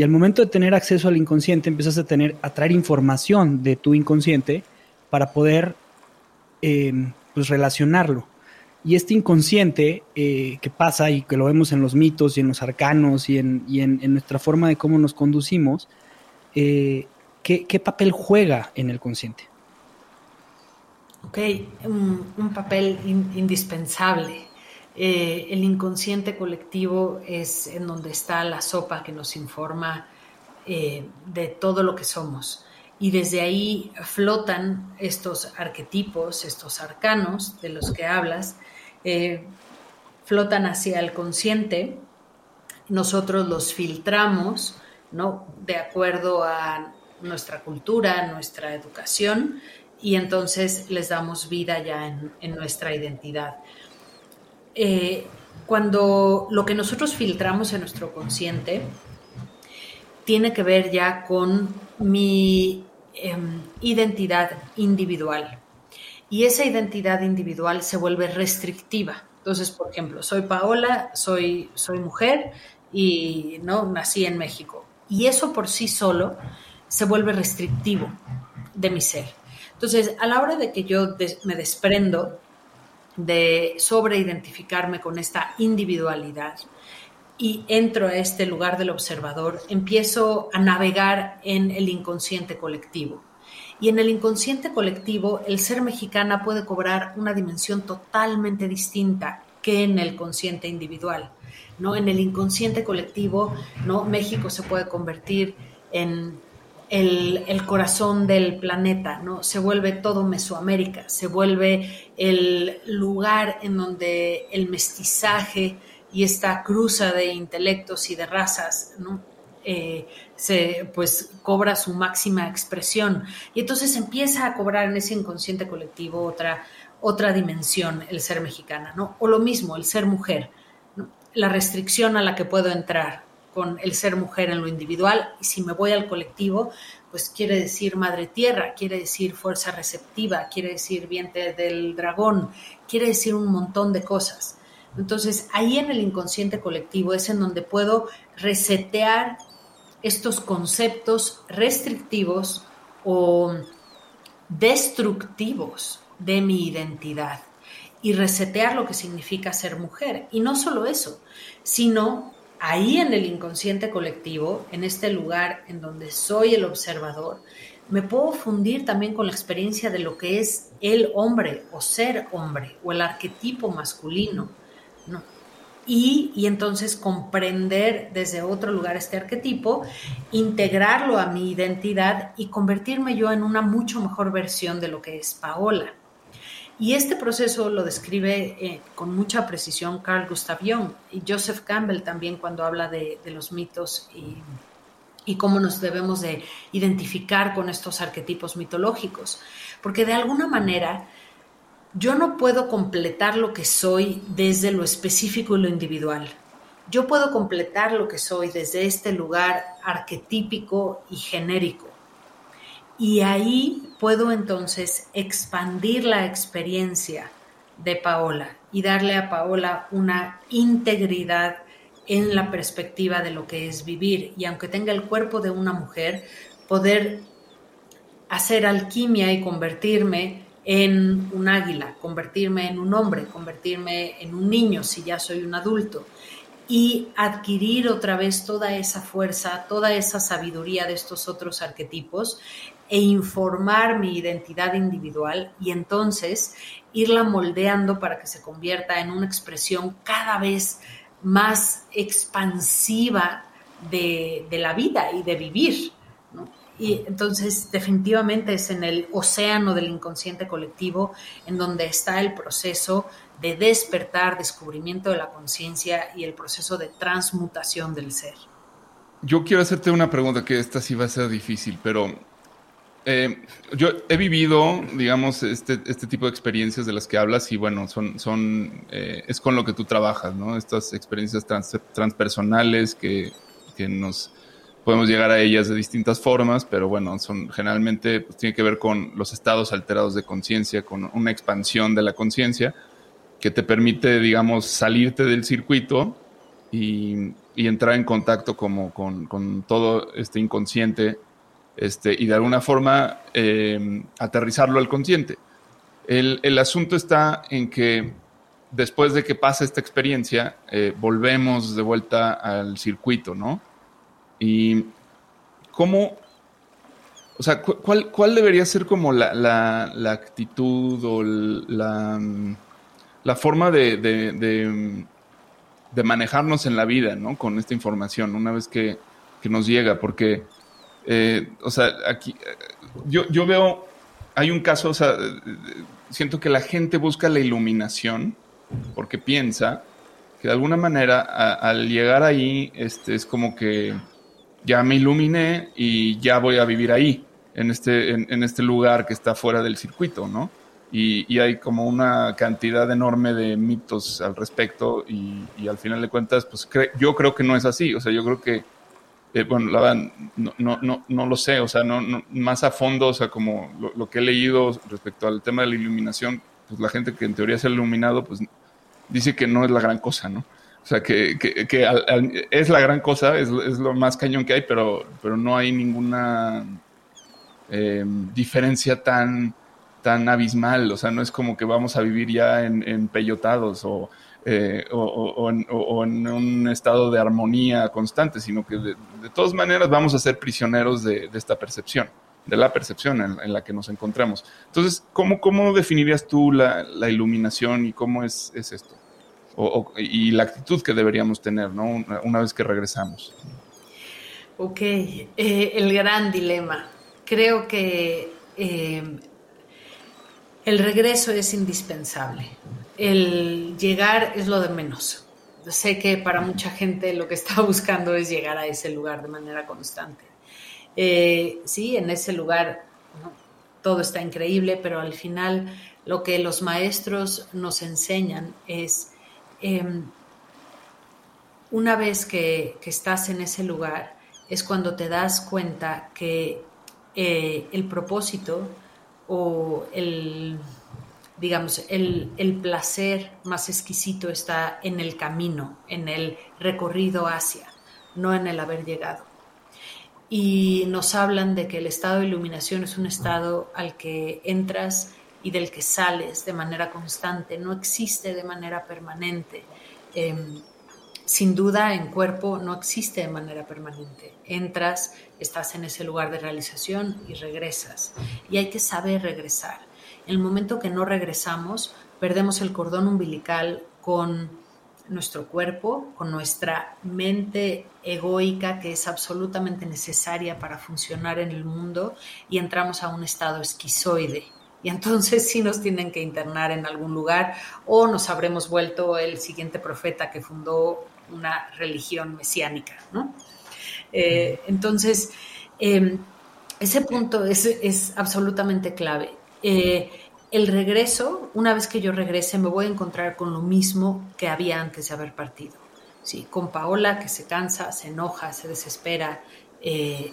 Y al momento de tener acceso al inconsciente, empiezas a tener, a traer información de tu inconsciente para poder eh, pues relacionarlo. Y este inconsciente eh, que pasa y que lo vemos en los mitos y en los arcanos y en, y en, nuestra forma de cómo nos conducimos, eh, ¿qué, ¿qué, papel juega en el consciente? Ok, un, papel in, indispensable. Eh, el inconsciente colectivo es en donde está la sopa que nos informa eh, de todo lo que somos. Y desde ahí flotan estos arquetipos, estos arcanos de los que hablas, eh, flotan hacia el consciente. Nosotros los filtramos, ¿no? De acuerdo a nuestra cultura, nuestra educación, y entonces les damos vida ya en, en nuestra identidad eh, cuando lo que nosotros filtramos en nuestro consciente tiene que ver ya con mi eh, identidad individual. Y esa identidad individual se vuelve restrictiva. Entonces, por ejemplo, soy Paola, soy, soy mujer y no nací en México. Y eso por sí solo se vuelve restrictivo de mi ser. Entonces, a la hora de que yo des me desprendo de sobreidentificarme con esta individualidad y entro a este lugar del observador, empiezo a navegar en el inconsciente colectivo. Y en el inconsciente colectivo, el ser mexicana puede cobrar una dimensión totalmente distinta que en el consciente individual. ¿no? En el inconsciente colectivo, ¿no? México se puede convertir en el, corazón del planeta, ¿no? Se vuelve todo Mesoamérica, se vuelve el lugar en donde el mestizaje y esta cruza de intelectos y de razas, ¿no? Eh, se pues cobra su máxima expresión y entonces empieza a cobrar en ese inconsciente colectivo otra otra dimensión el ser mexicana, ¿no? O lo mismo, el ser mujer, la restricción a la que puedo entrar con el ser mujer en lo individual y si me voy al colectivo, pues quiere decir madre tierra, quiere decir fuerza receptiva, quiere decir vientre del dragón, quiere decir un montón de cosas. Entonces, ahí en el inconsciente colectivo es en donde puedo resetear estos conceptos restrictivos o destructivos de mi identidad y resetear lo que significa ser mujer. Y no solo eso, sino ahí en el inconsciente colectivo, en este lugar en donde soy el observador, me puedo fundir también con la experiencia de lo que es el hombre o ser hombre o el arquetipo masculino. ¿no? Y, y, entonces comprender desde otro lugar este arquetipo, integrarlo a mi identidad y convertirme yo en una mucho mejor versión de lo que es Paola. Y este proceso lo describe eh, con mucha precisión Carl Gustav Jung y Joseph Campbell también cuando habla de, los mitos y, y, cómo nos debemos de identificar con estos arquetipos mitológicos. Porque de alguna manera yo no puedo completar lo que soy desde lo específico y lo individual. Yo puedo completar lo que soy desde este lugar arquetípico y genérico y ahí puedo entonces expandir la experiencia de Paola y darle a Paola una integridad en la perspectiva de lo que es vivir. Y aunque tenga el cuerpo de una mujer, poder hacer alquimia y convertirme en un águila, convertirme en un hombre, convertirme en un niño si ya soy un adulto y adquirir otra vez toda esa fuerza, toda esa sabiduría de estos otros arquetipos e informar mi identidad individual y entonces irla moldeando para que se convierta en una expresión cada vez más expansiva de, la vida y de vivir. Y entonces definitivamente es en el océano del inconsciente colectivo en donde está el proceso de despertar, descubrimiento de la conciencia y el proceso de transmutación del ser. Yo quiero hacerte una pregunta que esta sí va a ser difícil, pero eh, yo he vivido, digamos, este, este tipo de experiencias de las que hablas y bueno, son, son eh, es con lo que tú trabajas, ¿no? Estas experiencias trans, transpersonales que, que, nos podemos llegar a ellas de distintas formas, pero bueno, son generalmente pues, tiene que ver con los estados alterados de conciencia, con una expansión de la conciencia que te permite, digamos, salirte del circuito y, y entrar en contacto como con, con todo este inconsciente este, y de alguna forma eh, aterrizarlo al consciente. El, el, asunto está en que después de que pasa esta experiencia, eh, volvemos de vuelta al circuito, ¿no? Y cómo, o sea, ¿cuál, cuál debería ser como la, la, la actitud o la, la forma de, de, de, de, manejarnos en la vida, ¿no? Con esta información, una vez que, que nos llega, porque eh, o sea, aquí yo, yo veo, hay un caso, o sea, siento que la gente busca la iluminación porque piensa que de alguna manera al llegar ahí este, es como que ya me iluminé y ya voy a vivir ahí, en este, en, este lugar que está fuera del circuito, ¿no? Y, y, hay como una cantidad enorme de mitos al respecto y, y al final de cuentas, pues yo creo que no es así, o sea, yo creo que eh, bueno, la verdad, no, no, no, no, lo sé, o sea, no, no, más a fondo, o sea, como lo, que he leído respecto al tema de la iluminación, pues la gente que en teoría se ha iluminado, pues dice que no es la gran cosa, ¿no? O sea, que, al, es la gran cosa, es, lo más cañón que hay, pero, pero no hay ninguna eh, diferencia tan, tan abismal, o sea, no es como que vamos a vivir ya en, en pellotados o eh, o, en, un estado de armonía constante, sino que todas maneras vamos a ser prisioneros de, esta percepción, de la percepción en, la que nos encontramos. Entonces, ¿cómo, cómo definirías tú la, iluminación y cómo es, esto? y la actitud que deberíamos tener ¿no? una, vez que regresamos. Ok, eh, el gran dilema. Creo que eh, el regreso es indispensable. El llegar es lo de menos. Sé que para mucha gente lo que está buscando es llegar a ese lugar de manera constante. Eh, sí, en ese lugar todo está increíble, pero al final lo que los maestros nos enseñan es, em, una vez que, estás en ese lugar, es cuando te das cuenta que eh, el propósito o el, digamos, el, el, placer más exquisito está en el camino, en el recorrido hacia, no en el haber llegado. Y nos hablan de que el estado de iluminación es un estado al que entras y del que sales de manera constante, no existe de manera permanente. Em, sin duda en cuerpo no existe de manera permanente. Entras, estás en ese lugar de realización y regresas. Y hay que saber regresar. El momento que no regresamos, perdemos el cordón umbilical con nuestro cuerpo, con nuestra mente egoica que es absolutamente necesaria para funcionar en el mundo y entramos a un estado esquizoide. Y entonces sí nos tienen que internar en algún lugar o nos habremos vuelto el siguiente profeta que fundó una religión mesiánica, ¿no? Eh, entonces, em, ese punto es, absolutamente clave. Eh, el regreso, una vez que yo regrese, me voy a encontrar con lo mismo que había antes de haber partido. Sí, con Paola que se cansa, se enoja, se desespera, eh,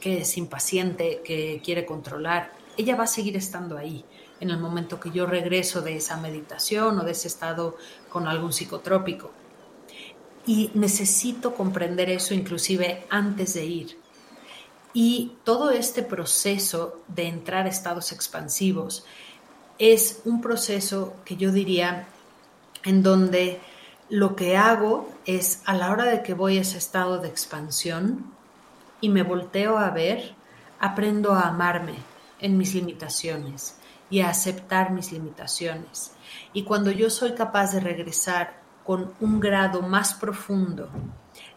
que es impaciente, que quiere controlar. Ella va a seguir estando ahí en el momento que yo regreso de esa meditación o de ese estado con algún psicotrópico. Y necesito comprender eso inclusive antes de ir. Y todo este proceso de entrar a estados expansivos es un proceso que yo diría en donde lo que hago es a la hora de que voy a ese estado de expansión y me volteo a ver, aprendo a amarme en mis limitaciones y a aceptar mis limitaciones. Y cuando yo soy capaz de regresar con un grado más profundo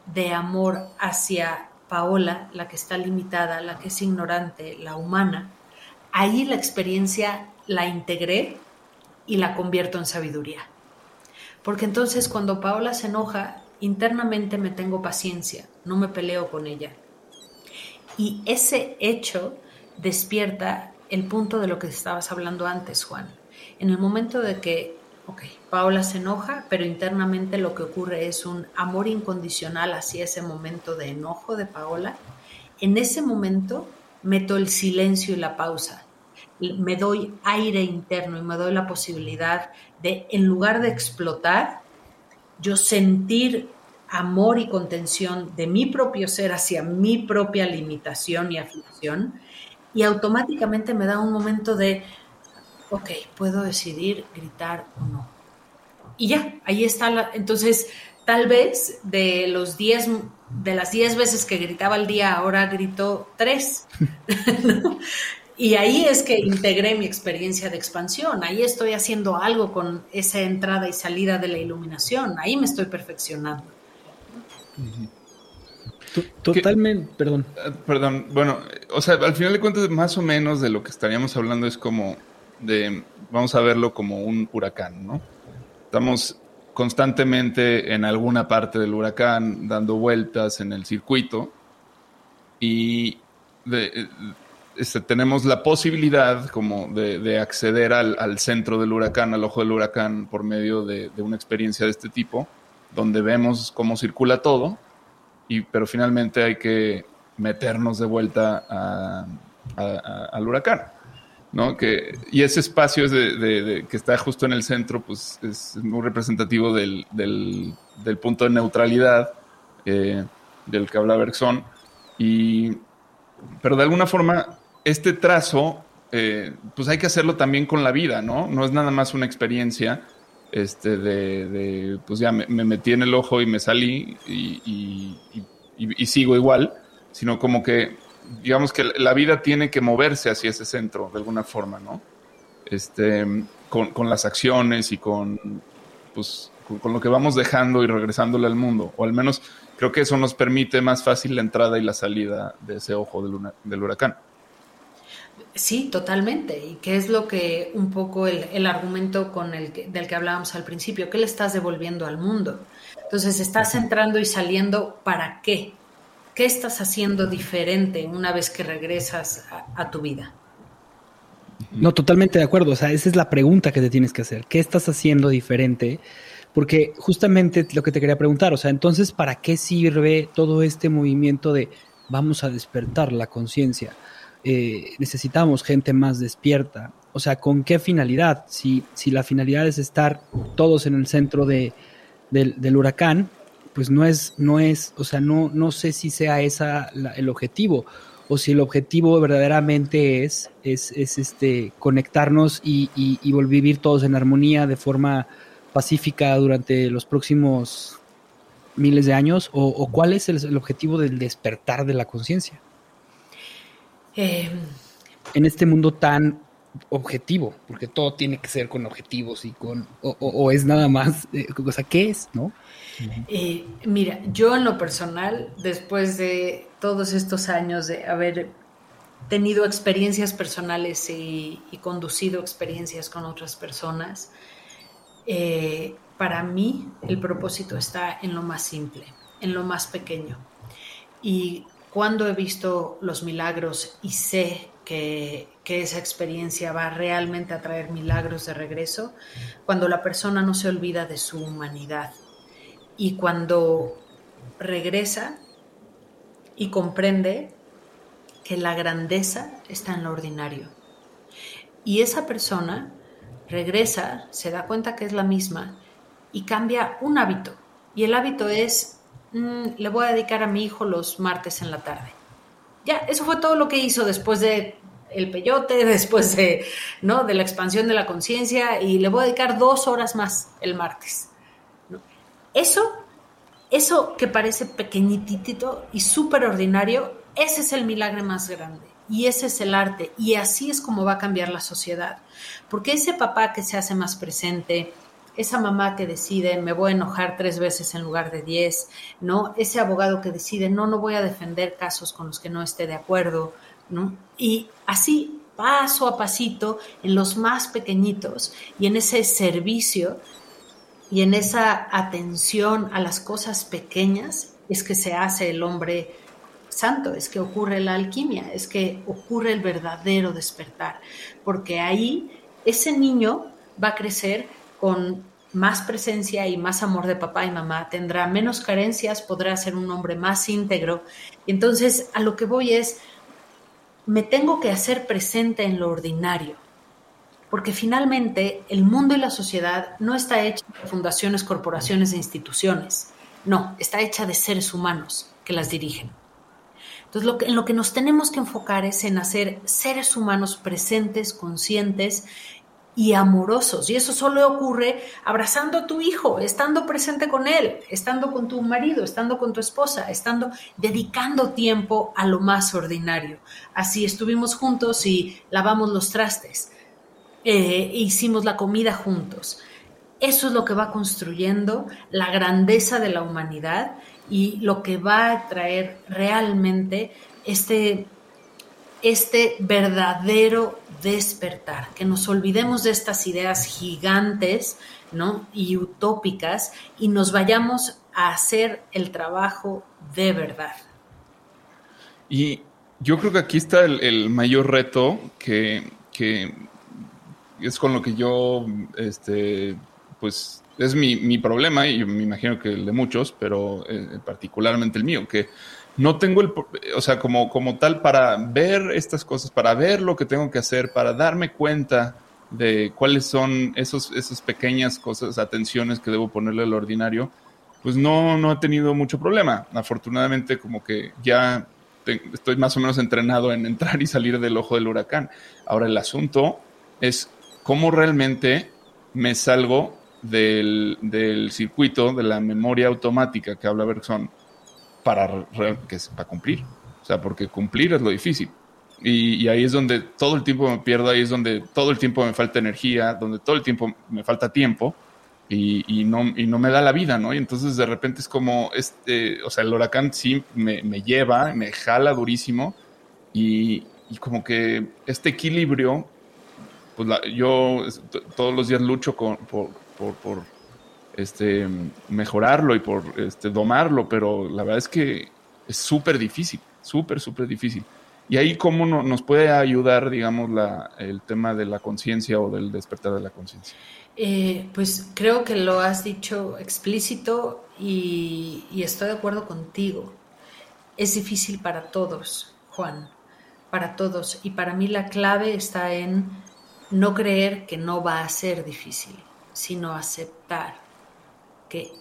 de amor hacia Paola, la que está limitada, la que es ignorante, la humana, ahí la experiencia la integré y la convierto en sabiduría. Porque entonces cuando Paola se enoja, internamente me tengo paciencia, no me peleo con ella. Y ese hecho despierta el punto de lo que estabas hablando antes, Juan. En el momento de que Ok, Paola se enoja, pero internamente lo que ocurre es un amor incondicional hacia ese momento de enojo de Paola. En ese momento meto el silencio y la pausa. Me doy aire interno y me doy la posibilidad de, en lugar de explotar, yo sentir amor y contención de mi propio ser hacia mi propia limitación y aflicción y automáticamente me da un momento de ok, puedo decidir gritar o no. Y ya, ahí está. La, entonces, tal vez de los 10 de las 10 veces que gritaba al día, ahora grito 3. Y ahí es que integré mi experiencia de expansión. Ahí estoy haciendo algo con esa entrada y salida de la iluminación. Ahí me estoy perfeccionando. Totalmente, perdón. Eh, perdón, bueno, o sea, al final de cuentas, más o menos de lo que estaríamos hablando es como de, vamos a verlo como un huracán, ¿no? Estamos constantemente en alguna parte del huracán dando vueltas en el circuito y este, tenemos la posibilidad como de, acceder al, centro del huracán, al ojo del huracán, por medio de, una experiencia de este tipo, donde vemos cómo circula todo, y, pero finalmente hay que meternos de vuelta al huracán. ¿No? Que, y ese espacio de, que está justo en el centro, pues es muy representativo del, punto de neutralidad eh, del que habla Bergson. Y, pero de alguna forma, este trazo, eh, pues hay que hacerlo también con la vida, ¿no? No es nada más una experiencia, este, de, pues ya me, metí en el ojo y me salí y, y, sigo igual, sino como que, digamos que la vida tiene que moverse hacia ese centro de alguna forma, ¿no? Este, con, con las acciones y con, pues, con, lo que vamos dejando y regresándole al mundo, o al menos creo que eso nos permite más fácil la entrada y la salida de ese ojo del, del huracán. Sí, totalmente. ¿Y qué es lo que un poco el, argumento con el del que hablábamos al principio? ¿Qué le estás devolviendo al mundo? Entonces, estás entrando y saliendo para qué? ¿Qué estás haciendo diferente una vez que regresas a, tu vida? No, totalmente de acuerdo. O sea, esa es la pregunta que te tienes que hacer. ¿Qué estás haciendo diferente? Porque justamente lo que te quería preguntar, o sea, entonces, ¿para qué sirve todo este movimiento de vamos a despertar la conciencia? Eh, necesitamos gente más despierta. O sea, ¿con qué finalidad? Si, si la finalidad es estar todos en el centro de, del, huracán, pues no es, no es, o sea, no, no sé si sea esa el objetivo o si el objetivo verdaderamente es, es, es este, conectarnos y, y, y, vivir todos en armonía de forma pacífica durante los próximos miles de años, o, cuál es el objetivo del despertar de la conciencia. Eh, en este mundo tan objetivo, porque todo tiene que ser con objetivos y con, o, es nada más, eh, o sea, ¿qué es, no? Eh, mira, yo en lo personal, después de todos estos años de haber tenido experiencias personales y, conducido experiencias con otras personas, para mí el propósito está en lo más simple, en lo más pequeño. Y cuando he visto los milagros y sé que, esa experiencia va realmente a traer milagros de regreso, cuando la persona no se olvida de su humanidad y cuando regresa y comprende que la grandeza está en lo ordinario. Y esa persona regresa, se da cuenta que es la misma y cambia un hábito. Y el hábito es Mm, le voy a dedicar a mi hijo los martes en la tarde. Ya, eso fue todo lo que hizo después de el peyote, después de, ¿no? de la expansión de la conciencia y le voy a dedicar dos horas más el martes. Eso, eso que parece pequeñitito y súper ordinario, ese es el milagro más grande. Y ese es el arte. Y así es como va a cambiar la sociedad. Porque ese papá que se hace más presente, esa mamá que decide me voy a enojar tres veces en lugar de diez, ¿no? Ese abogado que decide no, no voy a defender casos con los que no esté de acuerdo, Y así, paso a pasito, en los más pequeñitos y en ese servicio y en esa atención a las cosas pequeñas es que se hace el hombre santo, es que ocurre la alquimia, es que ocurre el verdadero despertar, porque ahí ese niño va a crecer con más presencia y más amor de papá y mamá, tendrá menos carencias, podrá ser un hombre más íntegro. Entonces a lo que voy es, me tengo que hacer presente en lo ordinario, porque finalmente el mundo y la sociedad no está hecha de fundaciones, corporaciones e instituciones, no, está hecha de seres humanos que las dirigen. Entonces, lo que, en lo que nos tenemos que enfocar es en hacer seres humanos presentes, conscientes y amorosos. Y eso solo ocurre abrazando a tu hijo, estando presente con él, estando con tu marido, estando con tu esposa, estando dedicando tiempo a lo más ordinario. Así estuvimos juntos y lavamos los trastes, eh, hicimos la comida juntos. Eso es lo que va construyendo la grandeza de la humanidad y lo que va a traer realmente este, este verdadero despertar, que nos olvidemos de estas ideas gigantes ¿no? y utópicas y nos vayamos a hacer el trabajo de verdad. Y yo creo que aquí está el, mayor reto que, es con lo que yo, este, pues es mi, problema y me imagino que el de muchos, pero eh, particularmente el mío, que no tengo el, o sea, como, como tal para ver estas cosas, para ver lo que tengo que hacer, para darme cuenta de cuáles son esos, esas pequeñas cosas, atenciones que debo ponerle al ordinario, pues no, no he tenido mucho problema. Afortunadamente, como que ya estoy más o menos entrenado en entrar y salir del ojo del huracán. Ahora el asunto es cómo realmente me salgo del, del circuito, de la memoria automática que habla Bergson, para, que para cumplir. O sea, porque cumplir es lo difícil. Y, y, ahí es donde todo el tiempo me pierdo, ahí es donde todo el tiempo me falta energía, donde todo el tiempo me falta tiempo y, y, no, y no me da la vida, ¿no? Y entonces de repente es como, este, o sea, el huracán sí me, me lleva, me jala durísimo y, y, como que este equilibrio, pues la, yo todos los días lucho con, por, por, por, este, mejorarlo y por este, domarlo, pero la verdad es que es súper difícil, súper, súper difícil. Y ahí cómo no, nos puede ayudar, digamos, la, el tema de la conciencia o del despertar de la conciencia. Eh, pues creo que lo has dicho explícito y, y, estoy de acuerdo contigo. Es difícil para todos, Juan, para todos. Y para mí la clave está en no creer que no va a ser difícil, sino aceptar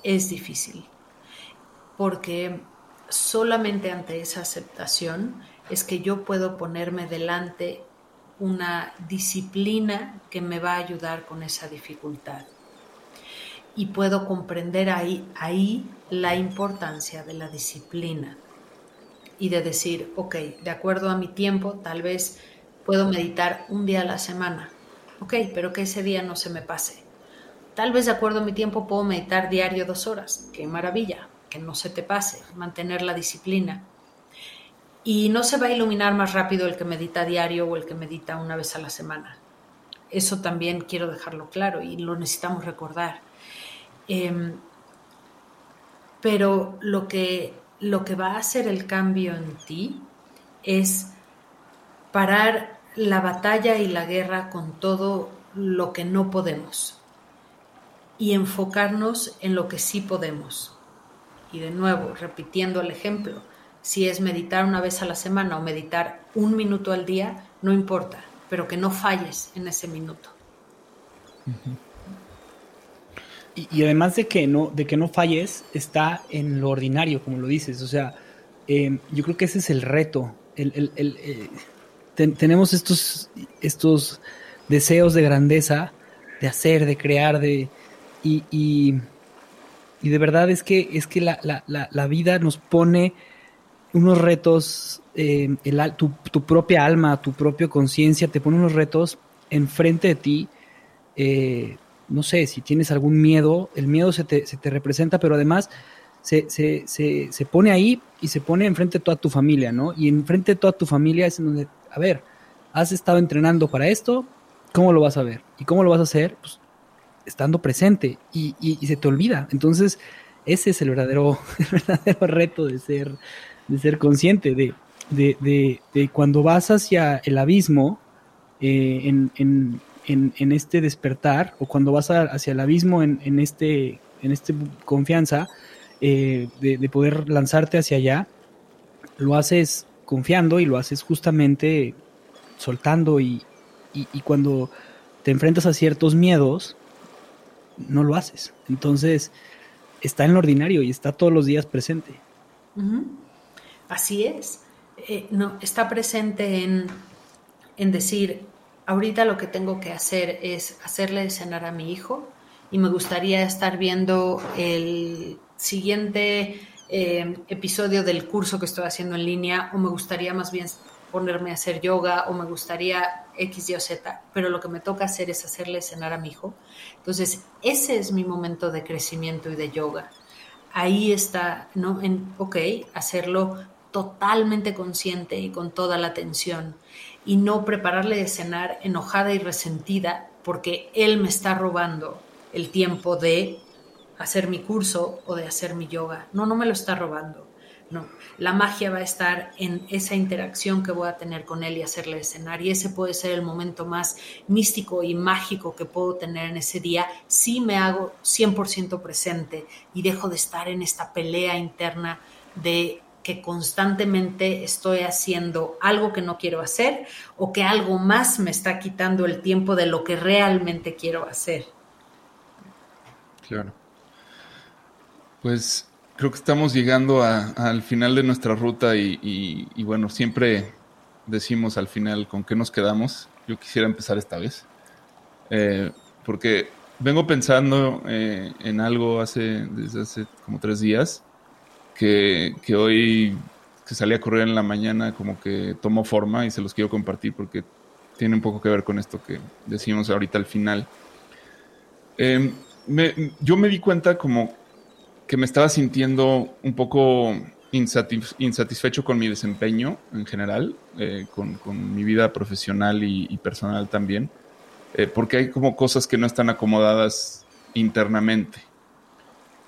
es difícil. Porque solamente ante esa aceptación es que yo puedo ponerme delante una disciplina que me va a ayudar con esa dificultad. Y puedo comprender ahí, ahí la importancia de la disciplina y de decir, ok, de acuerdo a mi tiempo, tal vez puedo meditar un día a la semana. Ok, pero que ese día no se me pase. Tal vez de acuerdo a mi tiempo puedo meditar diario dos horas. Qué maravilla, que no se te pase, mantener la disciplina y no se va a iluminar más rápido el que medita diario o el que medita una vez a la semana. Eso también quiero dejarlo claro y lo necesitamos recordar. Eh, pero lo que, lo que va a hacer el cambio en ti es parar la batalla y la guerra con todo lo que no podemos y enfocarnos en lo que sí podemos. Y de nuevo, repitiendo el ejemplo, si es meditar una vez a la semana o meditar un minuto al día, no importa, pero que no falles en ese minuto. y, y, además de que, no, de que no falles, está en lo ordinario, como lo dices. O sea, eh, yo creo que ese es el reto. El, el, el, eh, ten, tenemos estos, estos deseos de grandeza, de hacer, de crear, de... Y, y, y de verdad es que, es que la, la, la, la vida nos pone unos retos, eh, el, tu, tu, propia alma, tu propia conciencia te pone unos retos enfrente de ti. Eh, no sé, si tienes algún miedo, el miedo se te, se te representa, pero además se, se, se, se, pone ahí y se pone enfrente de toda tu familia, ¿no? Y enfrente de toda tu familia es en donde, a ver, has estado entrenando para esto, ¿cómo lo vas a ver? ¿Y cómo lo vas a hacer? Pues estando presente y, y, se te olvida. Entonces, ese es el verdadero, verdadero reto de ser, de ser consciente de, de, de, cuando vas hacia el abismo eh, en, en, en, en, este despertar o cuando vas hacia el abismo en, en este en este confianza eh, de, de, poder lanzarte hacia allá lo haces confiando y lo haces justamente soltando y, y cuando te enfrentas a ciertos miedos no lo haces entonces está en lo ordinario y está todos los días presente. Así es. Eh, no, está presente en, en, decir, ahorita lo que tengo que hacer es hacerle cenar a mi hijo y me gustaría estar viendo el siguiente eh, episodio del curso que estoy haciendo en línea o me gustaría más bien ponerme a hacer yoga o me gustaría X, Y o Z, pero lo que me toca hacer es hacerle cenar a mi hijo. Entonces, ese es mi momento de crecimiento y de yoga. Ahí está, ¿no? En, ok, hacerlo totalmente consciente y con toda la atención y no prepararle de cenar enojada y resentida porque él me está robando el tiempo de hacer mi curso o de hacer mi yoga. No, no me lo está robando. No, la magia va a estar en esa interacción que voy a tener con él y hacerle cenar. Y ese puede ser el momento más místico y mágico que puedo tener en ese día si me hago 100% presente y dejo de estar en esta pelea interna de que constantemente estoy haciendo algo que no quiero hacer o que algo más me está quitando el tiempo de lo que realmente quiero hacer. Claro. Pues creo que estamos llegando a, al final de nuestra ruta y, y, y, bueno, siempre decimos al final con qué nos quedamos. Yo quisiera empezar esta vez, eh, porque vengo pensando eh, en algo hace, desde hace como tres días, que, que hoy que salí a correr en la mañana como que tomó forma y se los quiero compartir porque tiene un poco que ver con esto que decimos ahorita al final. Em, yo me di cuenta como que me estaba sintiendo un poco insatisfecho con mi desempeño en general, eh, con, mi vida profesional y, personal también, eh, porque hay como cosas que no están acomodadas internamente.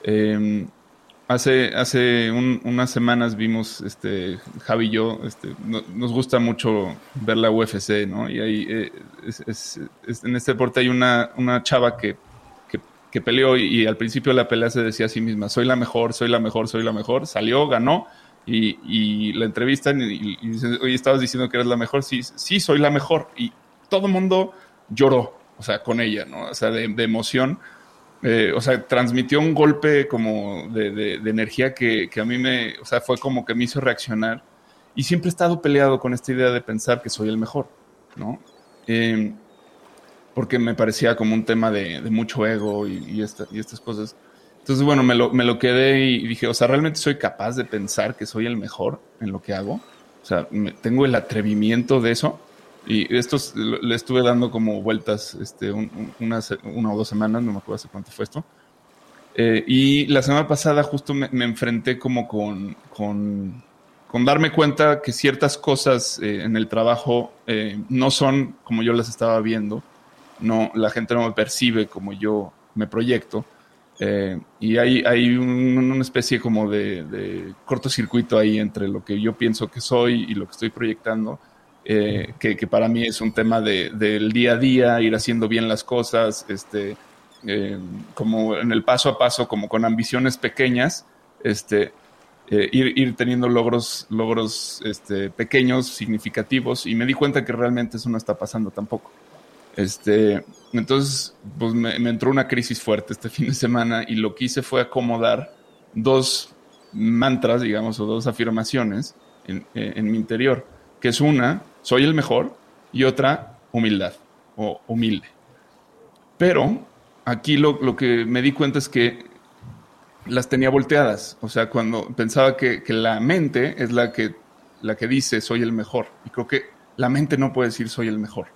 Em, hace hace unas semanas vimos, este, Javi y yo, este, nos gusta mucho ver la UFC, ¿no? Y ahí eh, en este deporte hay una, una chava que que peleó y, al principio de la pelea se decía a sí misma, soy la mejor, soy la mejor, soy la mejor, salió, ganó y, la entrevistan y, dicen, oye, estabas diciendo que eres la mejor, sí, sí, soy la mejor y todo el mundo lloró, o sea, con ella, ¿no? O sea, de, emoción. Eh, o sea, transmitió un golpe como de, energía que, a mí me, o sea, fue como que me hizo reaccionar. Y siempre he estado peleado con esta idea de pensar que soy el mejor, ¿no? Eh, porque me parecía como un tema de, mucho ego y, estas cosas. Entonces, bueno, me lo, me lo, quedé y dije, o sea, realmente soy capaz de pensar que soy el mejor en lo que hago. O sea, tengo el atrevimiento de eso. Y esto le estuve dando como vueltas este, una, o dos semanas, no me acuerdo hace cuánto fue esto. Eh, y la semana pasada justo me, enfrenté como con, con, con, darme cuenta que ciertas cosas eh, en el trabajo eh, no son como yo las estaba viendo no, la gente no me percibe como yo me proyecto. Eh, y hay, hay una especie como de, cortocircuito ahí entre lo que yo pienso que soy y lo que estoy proyectando, eh, que, para mí es un tema del día a día, ir haciendo bien las cosas, este, eh, como en el paso a paso, como con ambiciones pequeñas, este, ir, ir, teniendo logros, logros este, pequeños, significativos, y me di cuenta que realmente eso no está pasando tampoco. Este, entonces, pues me, entró una crisis fuerte este fin de semana y lo que hice fue acomodar dos mantras, digamos, o dos afirmaciones en, en mi interior, que es una, soy el mejor, y otra, humildad o humilde. Pero aquí lo, lo, que me di cuenta es que las tenía volteadas. O sea, cuando pensaba que, que, la mente es la que, la que dice soy el mejor. Y creo que la mente no puede decir soy el mejor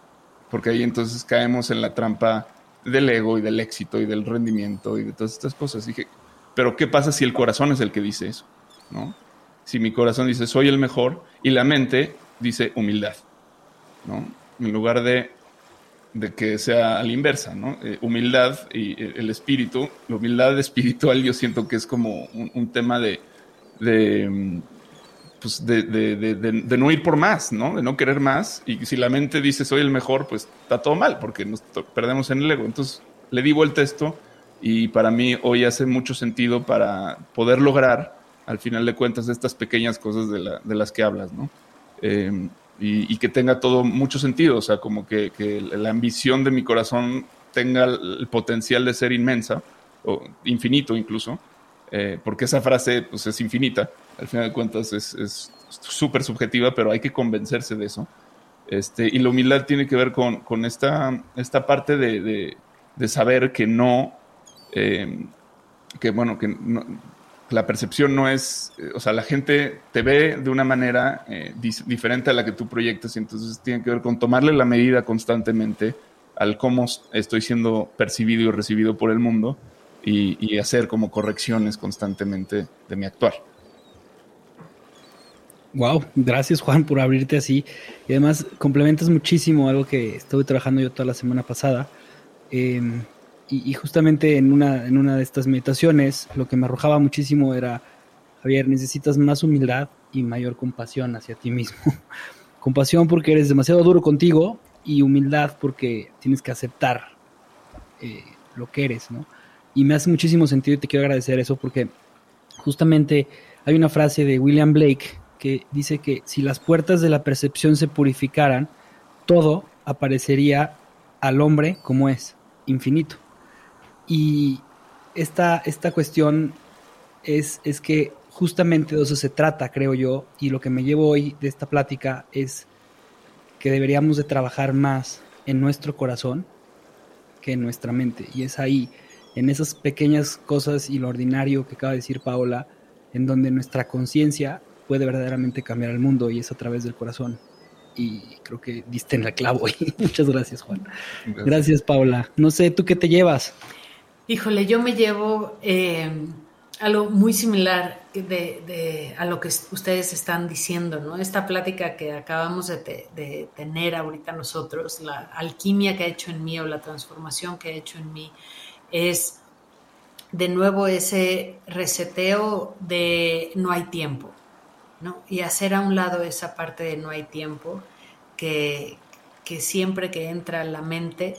porque ahí entonces caemos en la trampa del ego y del éxito y del rendimiento y de todas estas cosas. Dije, pero ¿qué pasa si el corazón es el que dice eso? ¿no? Si mi corazón dice soy el mejor y la mente dice humildad, ¿no? En lugar de, de que sea a la inversa, ¿no? Eh, humildad y eh, el espíritu, la humildad espiritual yo siento que es como un, tema de, de mm, pues de, no ir por más, ¿no? De no querer más. Y si la mente dice soy el mejor, pues está todo mal, porque nos perdemos en el ego. Entonces le di vuelta a esto y para mí hoy hace mucho sentido para poder lograr, al final de cuentas, estas pequeñas cosas de, la, de las que hablas, ¿no? Em, y, que tenga todo mucho sentido, o sea, como que, que la ambición de mi corazón tenga el potencial de ser inmensa, o infinito incluso, eh, porque esa frase pues, es infinita, al final de cuentas es súper subjetiva, pero hay que convencerse de eso. Este, y la humildad tiene que ver con, con esta, esta parte de, de, saber que no, eh, que bueno, que la percepción no es, eh, o sea, la gente te ve de una manera diferente a la que tú proyectas y entonces tiene que ver con tomarle la medida constantemente al cómo estoy siendo percibido y recibido por el mundo y, hacer como correcciones constantemente de mi actuar. Wow, gracias Juan por abrirte así. Y además complementas muchísimo algo que estuve trabajando yo toda la semana pasada. Em, y, justamente en una, en una de estas meditaciones lo que me arrojaba muchísimo era, Javier, necesitas más humildad y mayor compasión hacia ti mismo. compasión porque eres demasiado duro contigo y humildad porque tienes que aceptar eh, lo que eres, ¿no? y me hace muchísimo sentido y te quiero agradecer eso porque justamente hay una frase de William Blake que dice que si las puertas de la percepción se purificaran, todo aparecería al hombre como es, infinito. Y esta, esta cuestión es, es que justamente de eso se trata, creo yo, y lo que me llevo hoy de esta plática es que deberíamos de trabajar más en nuestro corazón que en nuestra mente. Y es ahí, en esas pequeñas cosas y lo ordinario que acaba de decir Paola, en donde nuestra conciencia puede verdaderamente cambiar el mundo y es a través del corazón. Y creo que diste en la clavo. Muchas gracias, Juan. Gracias. gracias, Paola. No sé, ¿tú qué te llevas? Híjole, yo me llevo eh, algo muy similar de, de, a lo que ustedes están diciendo, ¿no? Esta plática que acabamos de, te, de, tener ahorita nosotros, la alquimia que ha hecho en mí o la transformación que ha hecho en mí, es de nuevo ese reseteo de no hay tiempo, ¿no? Y hacer a un lado esa parte de no hay tiempo que, que siempre que entra la mente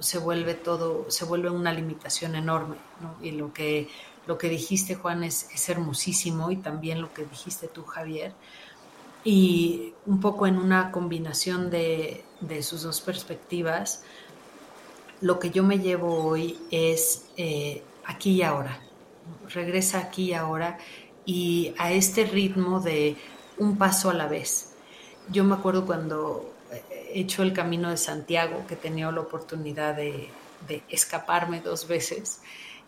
se vuelve todo, se vuelve una limitación enorme, ¿no? Y lo que, lo que dijiste, Juan, es, es, hermosísimo y también lo que dijiste tú, Javier. Y un poco en una combinación de, de sus dos perspectivas, lo que yo me llevo hoy es eh, aquí y ahora. Regresa aquí y ahora y a este ritmo de un paso a la vez. Yo me acuerdo cuando he hecho el camino de Santiago, que he tenido la oportunidad de, de escaparme dos veces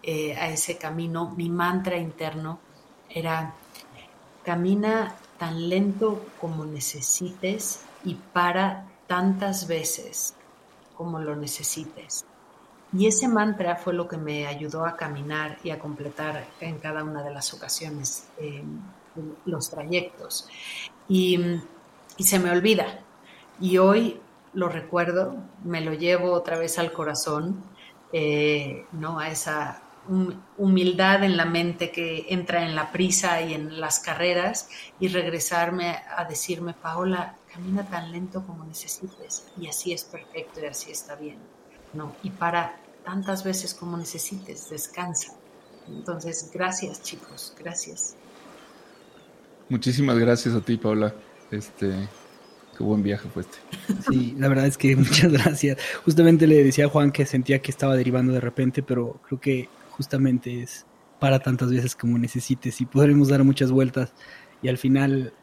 eh, a ese camino, mi mantra interno era, camina tan lento como necesites y para tantas veces como lo necesites. Y ese mantra fue lo que me ayudó a caminar y a completar en cada una de las ocasiones eh, los trayectos. Y, se me olvida, y hoy lo recuerdo, me lo llevo otra vez al corazón, eh, ¿no? A esa humildad en la mente que entra en la prisa y en las carreras y regresarme a decirme, Paola, camina tan lento como necesites y así es perfecto y así está bien, ¿no? Y para tantas veces como necesites, descansa. Entonces, gracias chicos, gracias. Muchísimas gracias a ti, Paola. Este, Qué buen viaje fue este. Sí, la verdad es que muchas gracias. Justamente le decía a Juan que sentía que estaba derivando de repente, pero creo que justamente es para tantas veces como necesites y podremos dar muchas vueltas y al final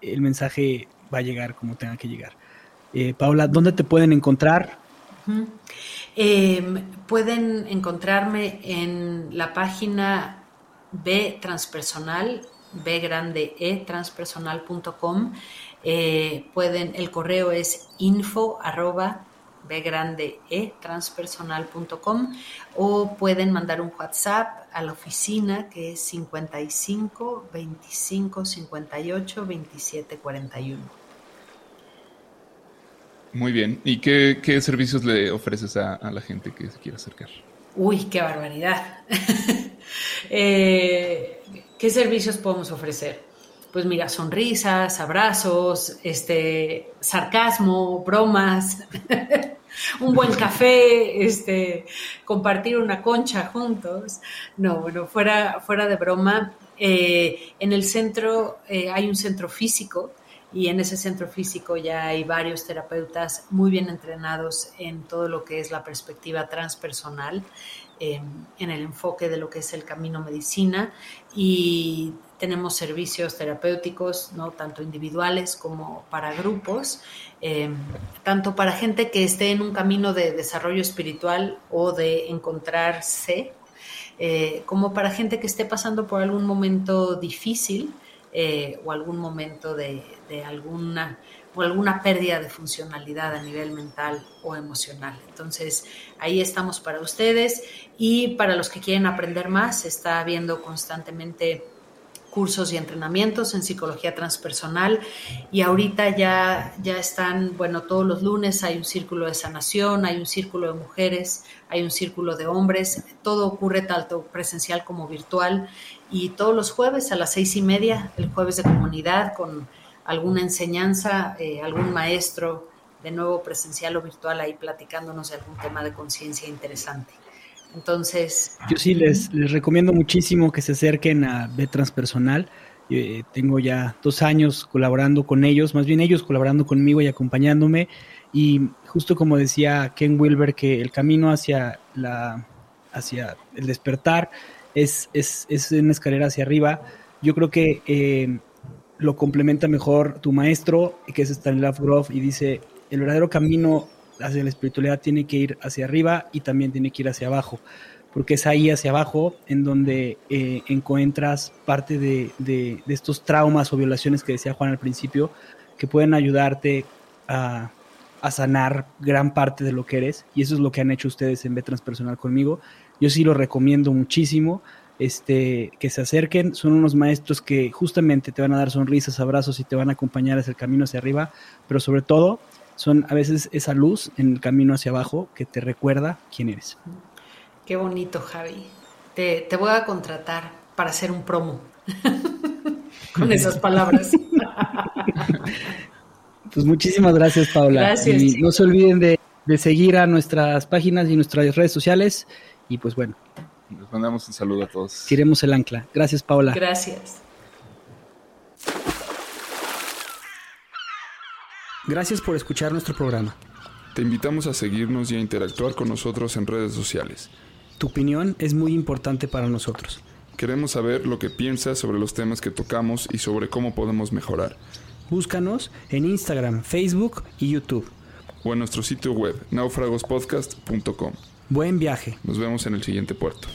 el mensaje va a llegar como tenga que llegar. Eh, Paula, ¿dónde te pueden encontrar? Eh, pueden encontrarme en la página B transpersonal, B grande E transpersonal.com. Eh, pueden, el correo es info arroba bgrande e transpersonal.com o pueden mandar un WhatsApp a la oficina que es 55 25 58 27 41. Muy bien. ¿Y qué, qué servicios le ofreces a, a, la gente que se quiera acercar? Uy, qué barbaridad. eh, ¿Qué servicios podemos ofrecer? pues mira, sonrisas, abrazos, este, sarcasmo, bromas, un buen café, este, compartir una concha juntos. No, bueno, fuera, fuera de broma, eh, en el centro eh, hay un centro físico y en ese centro físico ya hay varios terapeutas muy bien entrenados en todo lo que es la perspectiva transpersonal, eh, en el enfoque de lo que es el camino medicina y tenemos servicios terapéuticos, ¿no? tanto individuales como para grupos, eh, tanto para gente que esté en un camino de desarrollo espiritual o de encontrarse, eh, como para gente que esté pasando por algún momento difícil eh, o algún momento de, alguna o alguna pérdida de funcionalidad a nivel mental o emocional. Entonces, ahí estamos para ustedes. Y para los que quieren aprender más, está habiendo constantemente cursos y entrenamientos en psicología transpersonal. Y ahorita ya, ya están, bueno, todos los lunes hay un círculo de sanación, hay un círculo de mujeres, hay un círculo de hombres, todo ocurre tanto presencial como virtual y todos los jueves a las seis y media, el jueves de comunidad con alguna enseñanza, eh, algún maestro de nuevo presencial o virtual ahí platicándonos de algún tema de conciencia interesante. Entonces. Yo sí les, les, recomiendo muchísimo que se acerquen a B Transpersonal. Eh, tengo ya dos años colaborando con ellos, más bien ellos colaborando conmigo y acompañándome. Y justo como decía Ken Wilber, que el camino hacia, la, hacia el despertar es, es, es una escalera hacia arriba. Yo creo que eh, lo complementa mejor tu maestro, que es Stanislav Grof, y dice: el verdadero camino hacia la espiritualidad tiene que ir hacia arriba y también tiene que ir hacia abajo, porque es ahí hacia abajo en donde eh, encuentras parte de, de, estos traumas o violaciones que decía Juan al principio, que pueden ayudarte a, a, sanar gran parte de lo que eres, y eso es lo que han hecho ustedes en B Transpersonal conmigo. Yo sí lo recomiendo muchísimo. Este, que se acerquen, son unos maestros que justamente te van a dar sonrisas, abrazos y te van a acompañar hacia el camino hacia arriba, pero sobre todo son a veces esa luz en el camino hacia abajo que te recuerda quién eres. Qué bonito, Javi. Te, te voy a contratar para hacer un promo con esas palabras. pues muchísimas gracias, Paula. Gracias. Y no se olviden de, de seguir a nuestras páginas y nuestras redes sociales. Y pues bueno, les mandamos un saludo a todos. Tiremos el ancla. Gracias, Paula. Gracias. Gracias por escuchar nuestro programa. Te invitamos a seguirnos y a interactuar con nosotros en redes sociales. Tu opinión es muy importante para nosotros. Queremos saber lo que piensas sobre los temas que tocamos y sobre cómo podemos mejorar. Búscanos en Instagram, Facebook y YouTube. O en nuestro sitio web, naufragospodcast.com. Buen viaje. Nos vemos en el siguiente puerto.